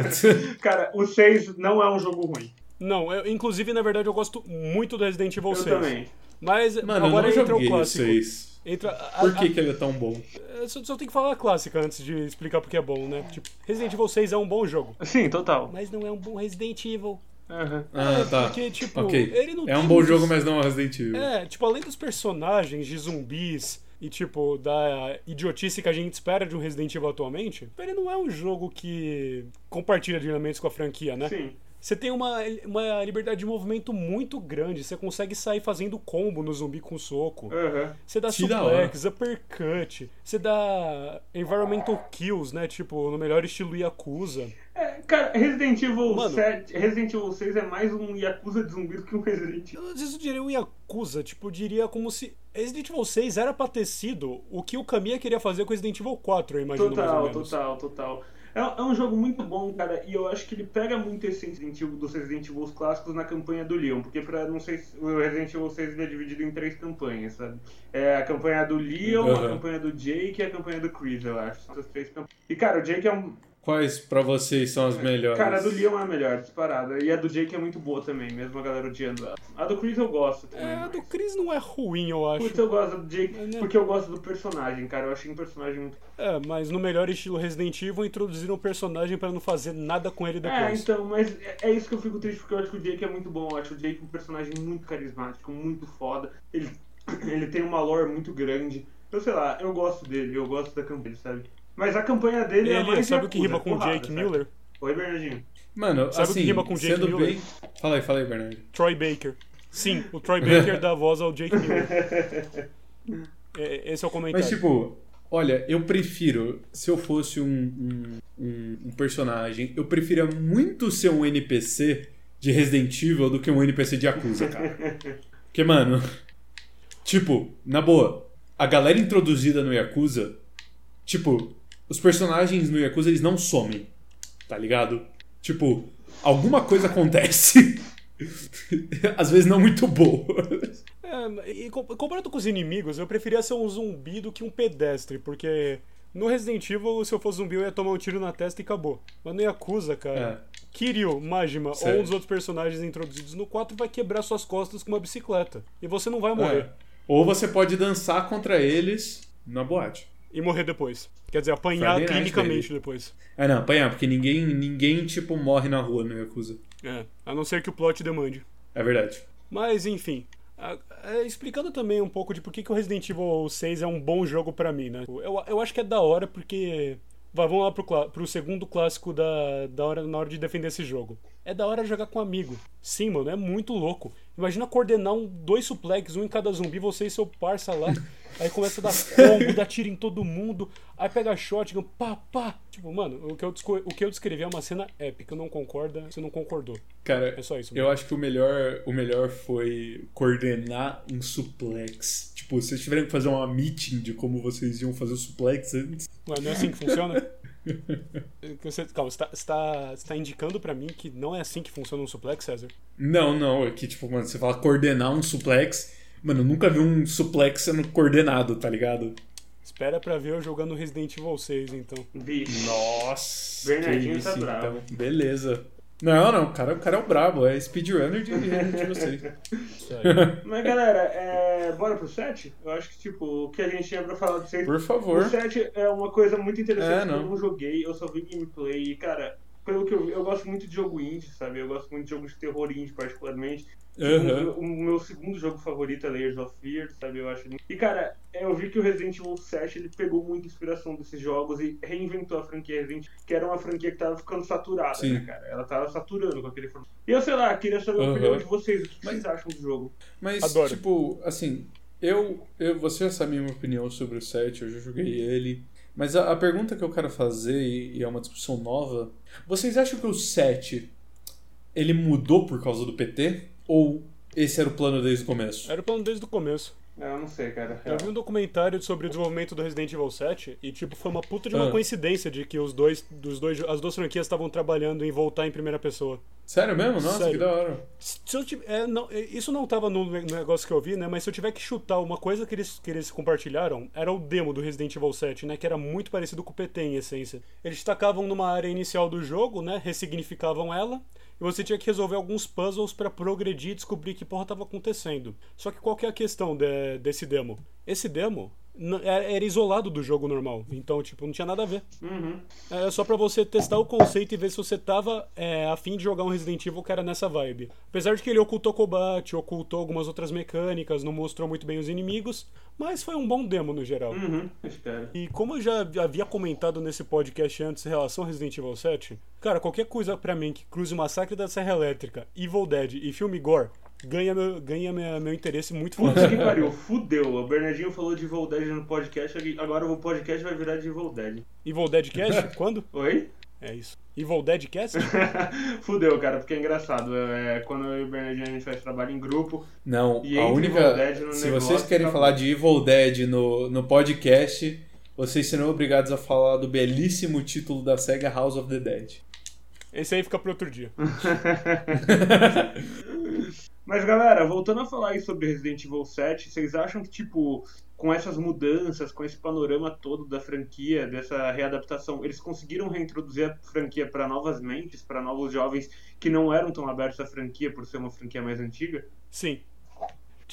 cara, o 6 não é um jogo ruim. Não, eu, inclusive, na verdade, eu gosto muito do Resident Evil Eu 6. também. Mas Mano, agora eu não entra o clássico. 6. Entra, a, Por a- que, que ele é tão bom? a- só, só tem que falar a clássica antes de explicar porque é bom, né? Tipo, Resident Evil 6 é um bom jogo. Sim, total. Mas não é um bom Resident Evil. Aham. Ah, É, tá. porque, tipo, ok. ele não é um bom muitos- jogo, mas não é um Resident Evil. É, tipo, além dos personagens de zumbis e, tipo, da idiotice que a gente espera de um Resident Evil atualmente, ele não é um jogo que compartilha de elementos com a franquia, né? Sim. Você tem uma, uma liberdade de movimento muito grande. Você consegue sair fazendo combo no zumbi com soco. Aham. Você dá da suplex, uppercut. Você dá environmental kills, né? Tipo, no melhor estilo Yakuza. É, cara, Resident Evil Mano. 7, Resident Evil 6 é mais um Yakuza de zumbi do que um Resident Evil. Eu não sei se eu diria um Yakuza, tipo, eu diria como se. Resident Evil 6 era pra ter sido o que o Kamiya queria fazer com Resident Evil 4, eu imagino mais ou Total, menos. total, total. É, é um jogo muito bom, cara, e eu acho que ele pega muito esse Resident Evil dos Resident Evil clássicos na campanha do Leon, porque pra, não sei se o Resident Evil 6 ele é dividido em três campanhas, sabe? É a campanha do Leon, a Uhum. campanha do Jake e a campanha do Chris, eu acho. São essas três campanhas. E, cara, o Jake é um... Quais pra vocês são as melhores? Cara, a do Leon é a melhor, disparada. E a do Jake é muito boa também, mesmo a galera odiando ela. A do Chris eu gosto também. É, a do Chris não é ruim, eu acho. Putz, eu gosto do Jake Mas, né? porque eu gosto do personagem, cara. Eu achei um personagem muito. É, mas no melhor estilo Resident Evil introduziram o personagem pra não fazer nada com ele É, depois. então, mas é- é isso que eu fico triste porque eu acho que o Jake é muito bom. Eu acho o Jake um personagem muito carismático, muito foda. Ele, ele tem uma lore muito grande. Eu sei lá, eu gosto dele, eu gosto da campanha, sabe? Mas a campanha dele é Ele, mais sabe o que rima com porrada, Jake? Miller? Oi, Bernardinho. Mano, Sabe o que assim, rima com Jake sendo Miller? bem... Fala aí, fala aí, Bernardo. Troy Baker. Sim, o Troy Baker dá voz ao Jake Miller. É, esse é o comentário. Mas, tipo, olha, eu prefiro, se eu fosse um, um, um- um personagem, eu preferia muito ser um NPC de Resident Evil do que um NPC de Yakuza, cara. Porque, mano, tipo, na boa, a galera introduzida no Yakuza, tipo, os personagens no Yakuza eles não somem, tá ligado? Tipo, alguma coisa acontece. Às vezes não muito boa. É, e com- comparado com os inimigos, eu preferia ser um zumbi do que um pedestre, porque no Resident Evil, se eu fosse zumbi, eu ia tomar um tiro na testa e acabou. Mas no Yakuza, cara, É. Kiryu, Majima ou Sério. um dos outros personagens introduzidos no 4 vai quebrar suas costas com uma bicicleta. E você não vai morrer. É. Ou você pode dançar contra eles na boate. E morrer depois. Quer dizer, apanhar Friday clinicamente depois. Ah, não, apanhar, porque ninguém, ninguém, tipo, morre na rua no Yakuza. É, a não ser que o plot demande. É verdade. Mas, enfim. é, explicando também um pouco de por que, que o Resident Evil 6 é um bom jogo pra mim, né? Eu, eu acho que é da hora porque. Vamos lá pro, pro segundo clássico da, da hora, na hora de defender esse jogo. É da hora jogar com amigo. Sim, mano, é muito louco. Imagina coordenar um, dois suplex, um em cada zumbi, você e seu parça lá. Aí começa a dar combo, dar tiro em todo mundo. Aí pega shotgun, pá, pá. Tipo, mano, o que eu, o que eu descrevi é uma cena épica. Não concorda? Você não concordou. Cara, É só isso. eu acho que o melhor, o melhor foi coordenar um suplex. Tipo, vocês tiverem que fazer uma meeting de como vocês iam fazer o suplex antes. Ué, não é assim que funciona? Você, calma, você tá, você, tá, você tá indicando pra mim que não é assim que funciona um suplex, César? Não, não, é que, tipo, mano, você fala coordenar um suplex. Mano, eu nunca vi um suplex sendo coordenado, tá ligado? Espera pra ver eu jogando Resident Evil 6, então. Bicho. Nossa, Bernardinho que tá bravo. então. Beleza. Não, não, o cara, o cara é o brabo, é speedrunner de Resident Evil 6. Isso aí. Mas galera, é... bora pro 7? Eu acho que tipo, o que a gente tinha pra falar do 6. Por favor. O 7 é uma coisa muito interessante É, que eu não. não joguei, eu só vi gameplay e, cara, pelo que eu vi, eu gosto muito de jogo indie, sabe? Eu gosto muito de jogos de terror indie, particularmente. Aham. O, o meu segundo jogo favorito é Layers of Fear, sabe? Eu acho. E cara, eu vi que o Resident Evil 7 ele pegou muita inspiração desses jogos e reinventou a franquia Resident que era uma franquia que tava ficando saturada, Sim. né, cara? Ela tava saturando com aquele formato. E eu sei lá, queria saber a Aham. opinião de vocês, o que Mas- vocês acham do jogo? Mas, Adoro. tipo, assim, eu, eu. Você já sabe a minha opinião sobre o 7, eu já joguei ele. Mas a, a pergunta que eu quero fazer, e, é uma discussão nova, vocês acham que o 7 ele mudou por causa do PT? Ou esse era o plano desde o começo? Era o plano desde o começo. Eu não sei, cara. Eu vi um documentário sobre o desenvolvimento do Resident Evil 7 e, tipo, foi uma puta de uma Ah. coincidência de que os dois, dos dois, as duas franquias estavam trabalhando em voltar em primeira pessoa. Sério mesmo? Nossa, Sério. que da hora. Se eu tive- é, não, é, isso não tava no ne- negócio que eu vi, né? Mas se eu tiver que chutar uma coisa que eles, que eles compartilharam, era o demo do Resident Evil 7, né? Que era muito parecido com o PT em essência. Eles tacavam numa área inicial do jogo, né? Ressignificavam ela. E você tinha que resolver alguns puzzles pra progredir e descobrir que porra tava acontecendo. Só que qual que é a questão de- desse demo? Esse demo era era isolado do jogo normal. Então, tipo, não tinha nada a ver. Uhum. Era só pra você testar o conceito e ver se você tava é, afim de jogar um Resident Evil que era nessa vibe. Apesar de que ele ocultou combate, ocultou algumas outras mecânicas, não mostrou muito bem os inimigos, mas foi um bom demo no geral. Uhum. E como eu já havia comentado nesse podcast antes em relação ao Resident Evil 7, cara, qualquer coisa pra mim que cruze o Massacre da Serra Elétrica, Evil Dead e filme Gore ganha meu, ganha minha- meu interesse muito Puta fácil. que pariu, fudeu. O Bernardinho falou de Evil Dead no podcast, agora o podcast vai virar de Evil Dead. Evil Dead Cast? Quando? Oi? É isso. Evil Dead Cast? Fudeu, cara, porque é engraçado. É, quando eu e o Bernardinho a gente faz trabalho em grupo. Não, E a única. Evil Dead no se negócio, vocês querem tá falar de Evil Dead no, no podcast, vocês serão obrigados a falar do belíssimo título da SEGA House of the Dead. Esse aí fica pro outro dia. Mas galera, voltando a falar aí sobre Resident Evil 7, vocês acham que, tipo, com essas mudanças, com esse panorama todo da franquia, dessa readaptação, eles conseguiram reintroduzir a franquia para novas mentes, para novos jovens que não eram tão abertos à franquia por ser uma franquia mais antiga? Sim.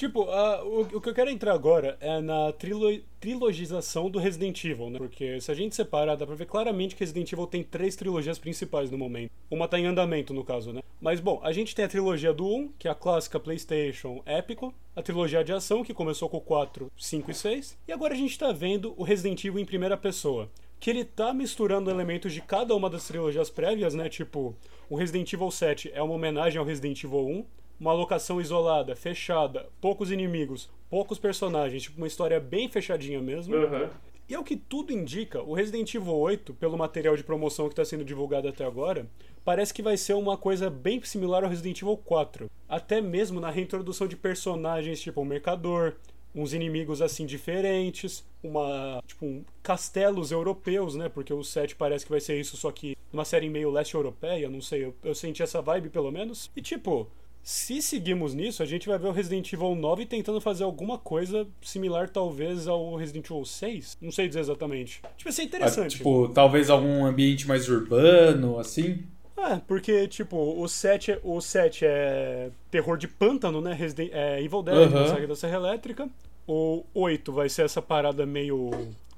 Tipo, a- o, o que eu quero entrar agora é na trilo, trilogização do Resident Evil, né? Porque se a gente separar, dá pra ver claramente que Resident Evil tem três trilogias principais no momento. Uma tá em andamento, no caso, né? Mas, bom, a gente tem a trilogia do 1, que é a clássica PlayStation épico. A trilogia de ação, que começou com o 4, 5 e 6. E agora a gente tá vendo o Resident Evil em primeira pessoa. Que ele tá misturando elementos de cada uma das trilogias prévias, né? Tipo, o Resident Evil 7 é uma homenagem ao Resident Evil 1 uma locação isolada, fechada, poucos inimigos, poucos personagens, tipo uma história bem fechadinha mesmo. Aham. E ao que tudo indica, o Resident Evil 8, pelo material de promoção que está sendo divulgado até agora, parece que vai ser uma coisa bem similar ao Resident Evil 4. Até mesmo na reintrodução de personagens tipo o Mercador, uns inimigos assim diferentes, uma tipo um, castelos europeus, né? Porque o 7 parece que vai ser isso, só que numa série meio leste europeia, não sei, eu, eu senti essa vibe pelo menos. E tipo, se seguimos nisso, a gente vai ver o Resident Evil 9 tentando fazer alguma coisa similar, talvez, ao Resident Evil 6. Não sei dizer exatamente. Tipo, ia ser Ah, interessante. tipo, talvez algum ambiente mais urbano, assim. É, porque, tipo, o 7, é- o 7 é terror de pântano, né? Resident, é Evil Dead, Aham. Massacre da Serra Elétrica. O 8 vai ser essa parada meio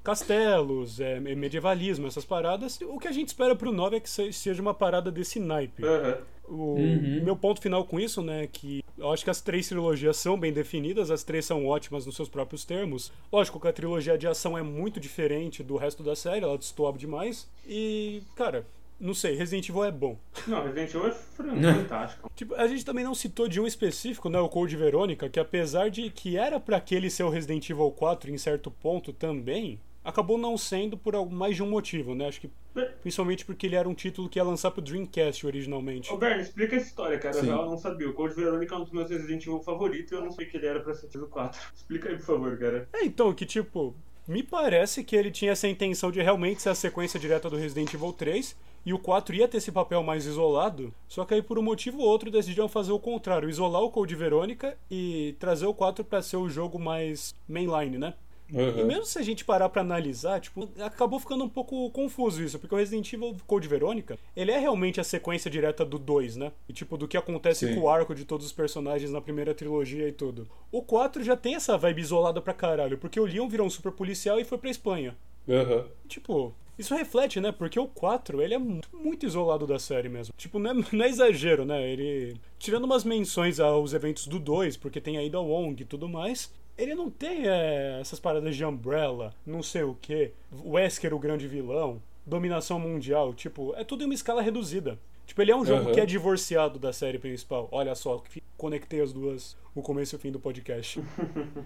castelos, é, medievalismo, essas paradas. O que a gente espera pro 9 é que se- seja uma parada desse naipe. Aham. O Uhum. meu ponto final com isso, né, é que eu acho que as três trilogias são bem definidas, as três são ótimas nos seus próprios termos. Lógico que a trilogia de ação é muito diferente do resto da série, ela destoa demais. E, cara, não sei, Resident Evil é bom. Não, Resident Evil é fran- fantástico. Tipo, a gente também não citou de um específico, né, o Code Verônica, que apesar de que era pra aquele ser o Resident Evil 4 em certo ponto também, acabou não sendo por mais de um motivo, né? Acho que principalmente porque ele era um título que ia lançar pro Dreamcast originalmente. Ô, Bernie, explica essa história, cara. Sim. Eu não sabia. O Code Verônica é um dos meus Resident Evil favoritos e eu não sei que ele era pra ser o 4. Explica aí, por favor, cara. É, então, que tipo, me parece que ele tinha essa intenção de realmente ser a sequência direta do Resident Evil 3 e o 4 ia ter esse papel mais isolado, só que aí por um motivo ou outro decidiram fazer o contrário, isolar o Code Verônica e trazer o 4 pra ser o jogo mais mainline, né? E mesmo se a gente parar pra analisar, tipo, acabou ficando um pouco confuso isso, porque o Resident Evil Code Verônica, ele é realmente a sequência direta do 2, né? E tipo, do que acontece Sim. com o arco de todos os personagens na primeira trilogia e tudo. O 4 já tem essa vibe isolada pra caralho, porque o Leon virou um super policial e foi pra Espanha. Aham. Tipo, isso reflete, né? Porque o 4, ele é muito, muito isolado da série mesmo. Tipo, não é, não é exagero, né? Ele. Tirando umas menções aos eventos do 2, porque tem a Ida Wong e tudo mais. Ele não tem é, essas paradas de Umbrella, não sei o que, Wesker o grande vilão, dominação mundial, tipo, é tudo em uma escala reduzida. Tipo, ele é um jogo Aham. que é divorciado da série principal. Olha só, conectei as duas, o começo e o fim do podcast.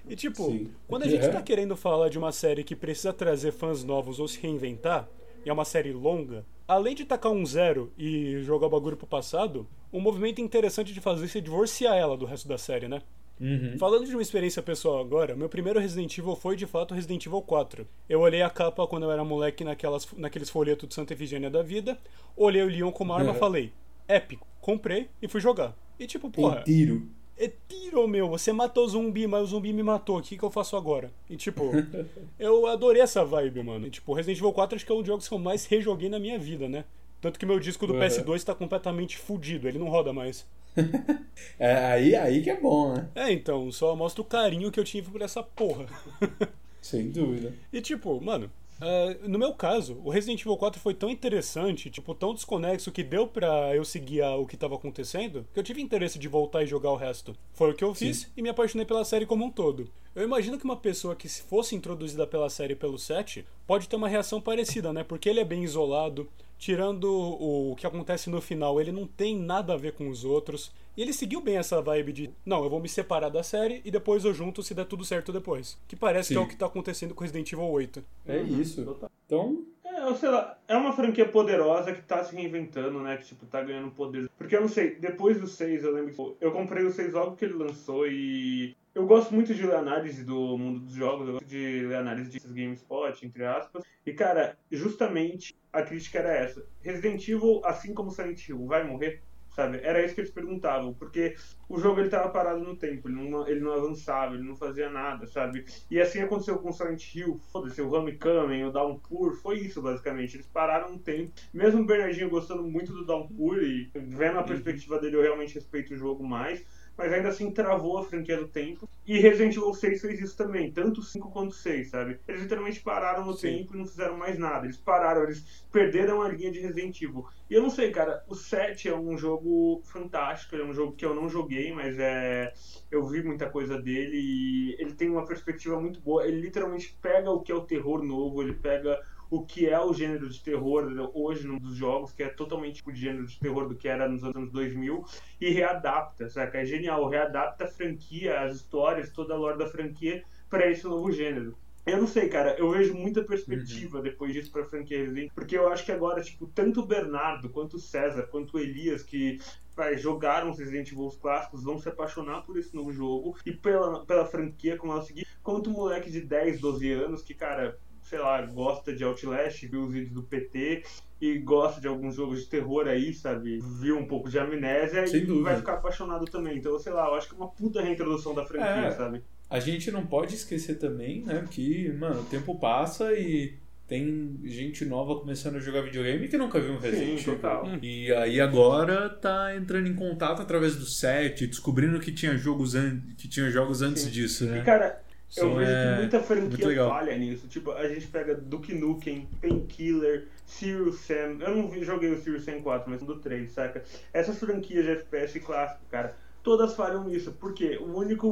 E tipo, Sim. quando a gente É. tá querendo falar de uma série que precisa trazer fãs novos ou se reinventar, e é uma série longa, além de tacar um zero e jogar o bagulho pro passado, um movimento interessante de fazer é divorciar ela do resto da série, né? Uhum. Falando de uma experiência pessoal agora, meu primeiro Resident Evil foi de fato Resident Evil 4. Eu olhei a capa quando eu era moleque naquelas, naqueles folhetos de Santa Efigênia da vida, olhei o Leon como arma e Uhum. falei, épico, comprei e fui jogar. E tipo, porra, Tem tiro. é tiro, meu. Você matou o zumbi, mas o zumbi me matou. O que, que eu faço agora? E, tipo, eu adorei essa vibe, mano. E, tipo, Resident Evil 4 acho que é um dos jogos que eu mais rejoguei na minha vida, né? Tanto que meu disco do Uhum. PS2 tá completamente fudido, ele não roda mais. É aí, aí que é bom, né? É, então, só mostra o carinho que eu tive por essa porra. Sem dúvida. E tipo, mano, uh, no meu caso, o Resident Evil 4 foi tão interessante, tipo, tão desconexo que deu pra eu seguir o que tava acontecendo, que eu tive interesse de voltar e jogar o resto. Foi o que eu fiz e me apaixonei pela série como um todo. Eu imagino que uma pessoa que se fosse introduzida pela série pelo 7 pode ter uma reação parecida, né? Porque ele é bem isolado, tirando o que acontece no final, ele não tem nada a ver com os outros. E ele seguiu bem essa vibe de, não, eu vou me separar da série e depois eu junto se der tudo certo depois. Que parece que é Sim. o que tá acontecendo com Resident Evil 8. É isso. Total. Então, É, eu sei lá, é uma franquia poderosa que tá se reinventando, né? Que, tipo, tá ganhando poder. Porque eu não sei, depois do 6, eu lembro que tipo, eu comprei o 6 logo que ele lançou e. Eu gosto muito de ler análise do mundo dos jogos, eu gosto de ler análise de GameSpot, entre aspas. E, cara, justamente a crítica era essa. Resident Evil, assim como Silent Hill, vai morrer? Sabe? Era isso que eles perguntavam, porque o jogo ele tava parado no tempo, ele não, ele não avançava, ele não fazia nada, sabe? E assim aconteceu com o Silent Hill, foda-se, o Homecoming, o Downpour, foi isso basicamente. Eles pararam um tempo. Mesmo o Bernardinho gostando muito do Downpour e vendo a perspectiva dele, eu realmente respeito o jogo mais. Mas ainda assim travou a franquia do tempo. E Resident Evil 6 fez isso também, tanto o 5 quanto o 6, sabe? Eles literalmente pararam no Sim. tempo e não fizeram mais nada. Eles pararam, eles perderam a linha de Resident Evil. E eu não sei, cara, o 7 é um jogo fantástico, ele é um jogo que eu não joguei, mas é. Eu vi muita coisa dele e ele tem uma perspectiva muito boa. Ele literalmente pega o que é o terror novo, ele pega o que é o gênero de terror hoje num dos jogos, que é totalmente tipo de gênero de terror do que era nos anos 2000, e readapta, saca? É genial, readapta a franquia, as histórias, toda a lore da franquia para esse novo gênero. Eu não sei, cara, eu vejo muita perspectiva depois disso pra franquia Resident, porque eu acho que agora, tipo, tanto o Bernardo, quanto o César, quanto o Elias, que vai, jogaram os Resident Evil clássicos, vão se apaixonar por esse novo jogo e pela, pela franquia como ela seguir, quanto o moleque de 10, 12 anos, que, cara, sei lá, gosta de Outlast, viu os vídeos do PT e gosta de alguns jogos de terror aí, sabe? Viu um pouco de amnésia Sem e dúvida. vai ficar apaixonado também. Então, sei lá, eu acho que é uma puta reintrodução da franquia, É. sabe? a gente não pode esquecer também, né, que, mano, o tempo passa e tem gente nova começando a jogar videogame que nunca viu um Resident Evil. total. E aí agora tá entrando em contato através do set, descobrindo que tinha jogos, an que tinha jogos antes Sim. disso, E, né? Cara, eu vejo é que muita franquia falha nisso. Tipo, a gente pega Duke Nukem, Painkiller, Serious Sam. Eu não joguei o Serious Sam 4, mas do 3, saca? Essas franquias de FPS clássico, cara, todas falham nisso. Porque o único,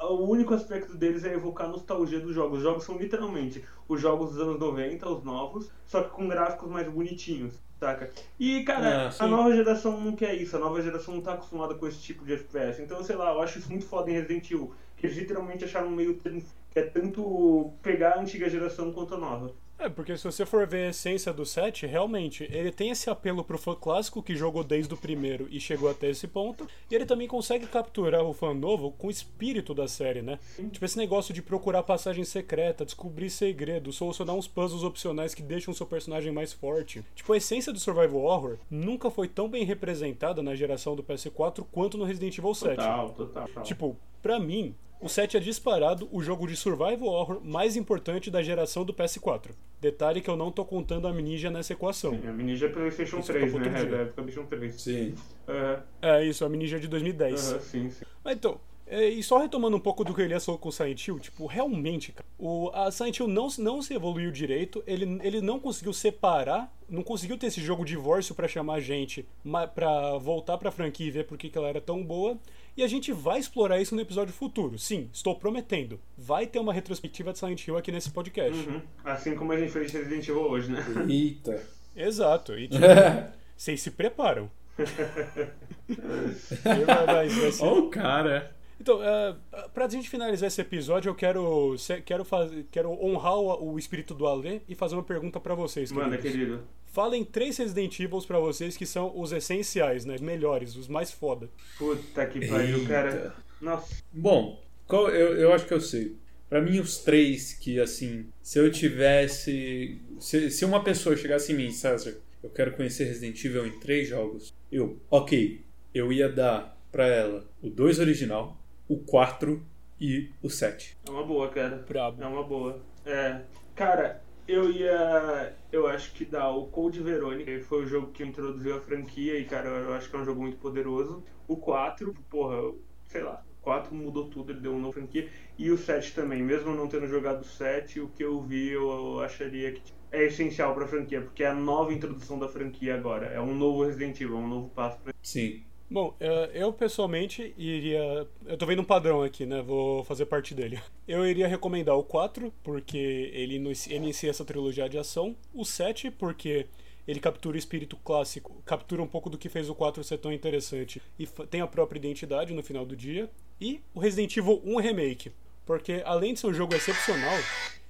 o único aspecto deles é evocar a nostalgia dos jogos. Os jogos são literalmente os jogos dos anos 90, os novos, só que com gráficos mais bonitinhos. Saca? E, cara, Ah, sim. a nova geração não quer isso, a nova geração não tá acostumada com esse tipo de FPS. Então, sei lá, eu acho isso muito foda em Resident Evil. Eles literalmente acharam um meio termo que é tanto pegar a antiga geração quanto a nova. É, porque se você for ver a essência do set, realmente, ele tem esse apelo pro fã clássico que jogou desde o primeiro e chegou até esse ponto, e ele também consegue capturar o fã novo com o espírito da série, né? Tipo, esse negócio de procurar passagem secreta, descobrir segredos, solucionar uns puzzles opcionais que deixam o seu personagem mais forte. Tipo, a essência do survival horror nunca foi tão bem representada na geração do PS4 quanto no Resident Evil 7. Total, total. total. Tipo, pra mim, o 7 é disparado o jogo de survival horror mais importante da geração do PS4. Detalhe que eu não tô contando a Amnesia nessa equação. a Ninja é PlayStation Isso 3, ficou né? É da época do PlayStation 3. Sim. Aham, É isso, a Amnesia de 2010. aham, sim, sim. Mas então, é, e só retomando um pouco do que ele Elias falou com o Silent Hill, tipo, realmente, cara, o, a Silent Hill não, não se evoluiu direito, ele, ele não conseguiu separar, não conseguiu ter esse jogo divórcio pra chamar a gente pra voltar pra franquia e ver por que ela era tão boa. E a gente vai explorar isso no episódio futuro. Sim, estou prometendo. Vai ter uma retrospectiva de Silent Hill aqui nesse podcast. Uhum. Assim como a gente fez de Resident Evil hoje, né? Eita. Exato. E tipo, vocês se preparam. Ó o cara. Então, uh, pra gente finalizar esse episódio, eu quero, quero, fazer, quero honrar o, o espírito do Alê e fazer uma pergunta pra vocês, Manda, queridos. querido. Falem três Resident Evils pra vocês que são os essenciais, né? Os melhores, os mais foda. Puta que pariu, cara. Nossa. Bom, qual- eu, eu acho que eu sei. Pra mim, os três que, assim, se eu tivesse. Se, se uma pessoa chegasse em mim, César, eu quero conhecer Resident Evil em três jogos, eu, ok, eu ia dar pra ela o 2 original, o 4 e o 7. É uma boa, cara. Brabo. É uma boa. É. Cara, eu ia. Eu acho que dá o Code Verônica, que foi o jogo que introduziu a franquia e, cara, eu acho que é um jogo muito poderoso. O 4, porra, sei lá. 4 mudou tudo, ele deu um novo franquia. E o 7 também, mesmo não tendo jogado o 7, o que eu vi eu acharia que é essencial pra franquia, porque é a nova introdução da franquia agora. É um novo Resident Evil, é um novo passo pra Sim. Bom, eh, eu pessoalmente iria. Eu tô vendo um padrão aqui, né? Vou fazer parte dele. Eu iria recomendar o 4, porque ele inicia essa trilogia de ação. O 7, porque ele captura o espírito clássico, captura um pouco do que fez o 4 ser tão interessante e tem a própria identidade no final do dia. E o Resident Evil 1 Remake, porque além de ser um jogo excepcional,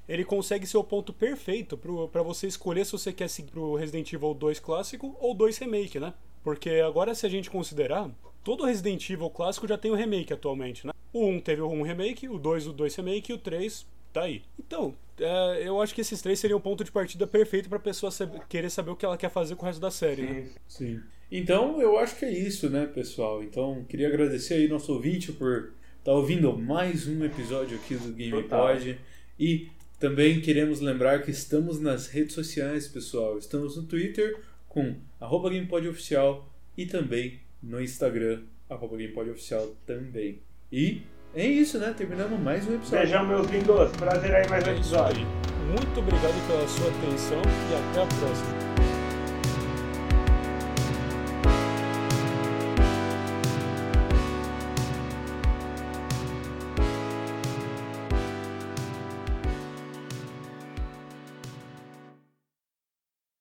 ele consegue ser o ponto perfeito pra você escolher se você quer seguir pro Resident Evil 2 clássico ou 2 remake, né? Porque agora se a gente considerar, todo Resident Evil clássico já tem o remake atualmente, né? O 1 teve o 1 remake, o 2 o 2 remake e o 3 tá aí. Então, é, eu acho que esses três seriam o ponto de partida perfeito pra pessoa saber- querer saber o que ela quer fazer com o resto da série, né? Sim. Então, eu acho que é isso, né, pessoal? Então, queria agradecer aí nosso ouvinte por estar ouvindo mais um episódio aqui do Game. Pod. E também queremos lembrar que estamos nas redes sociais, pessoal. Estamos no Twitter com arroba GamePod Oficial e também no Instagram, arroba GamePod Oficial também. E é isso, né? Terminamos mais um episódio. Beijão, meus lindos. Prazer aí mais um É isso episódio. aí. Muito obrigado pela sua atenção e até a próxima.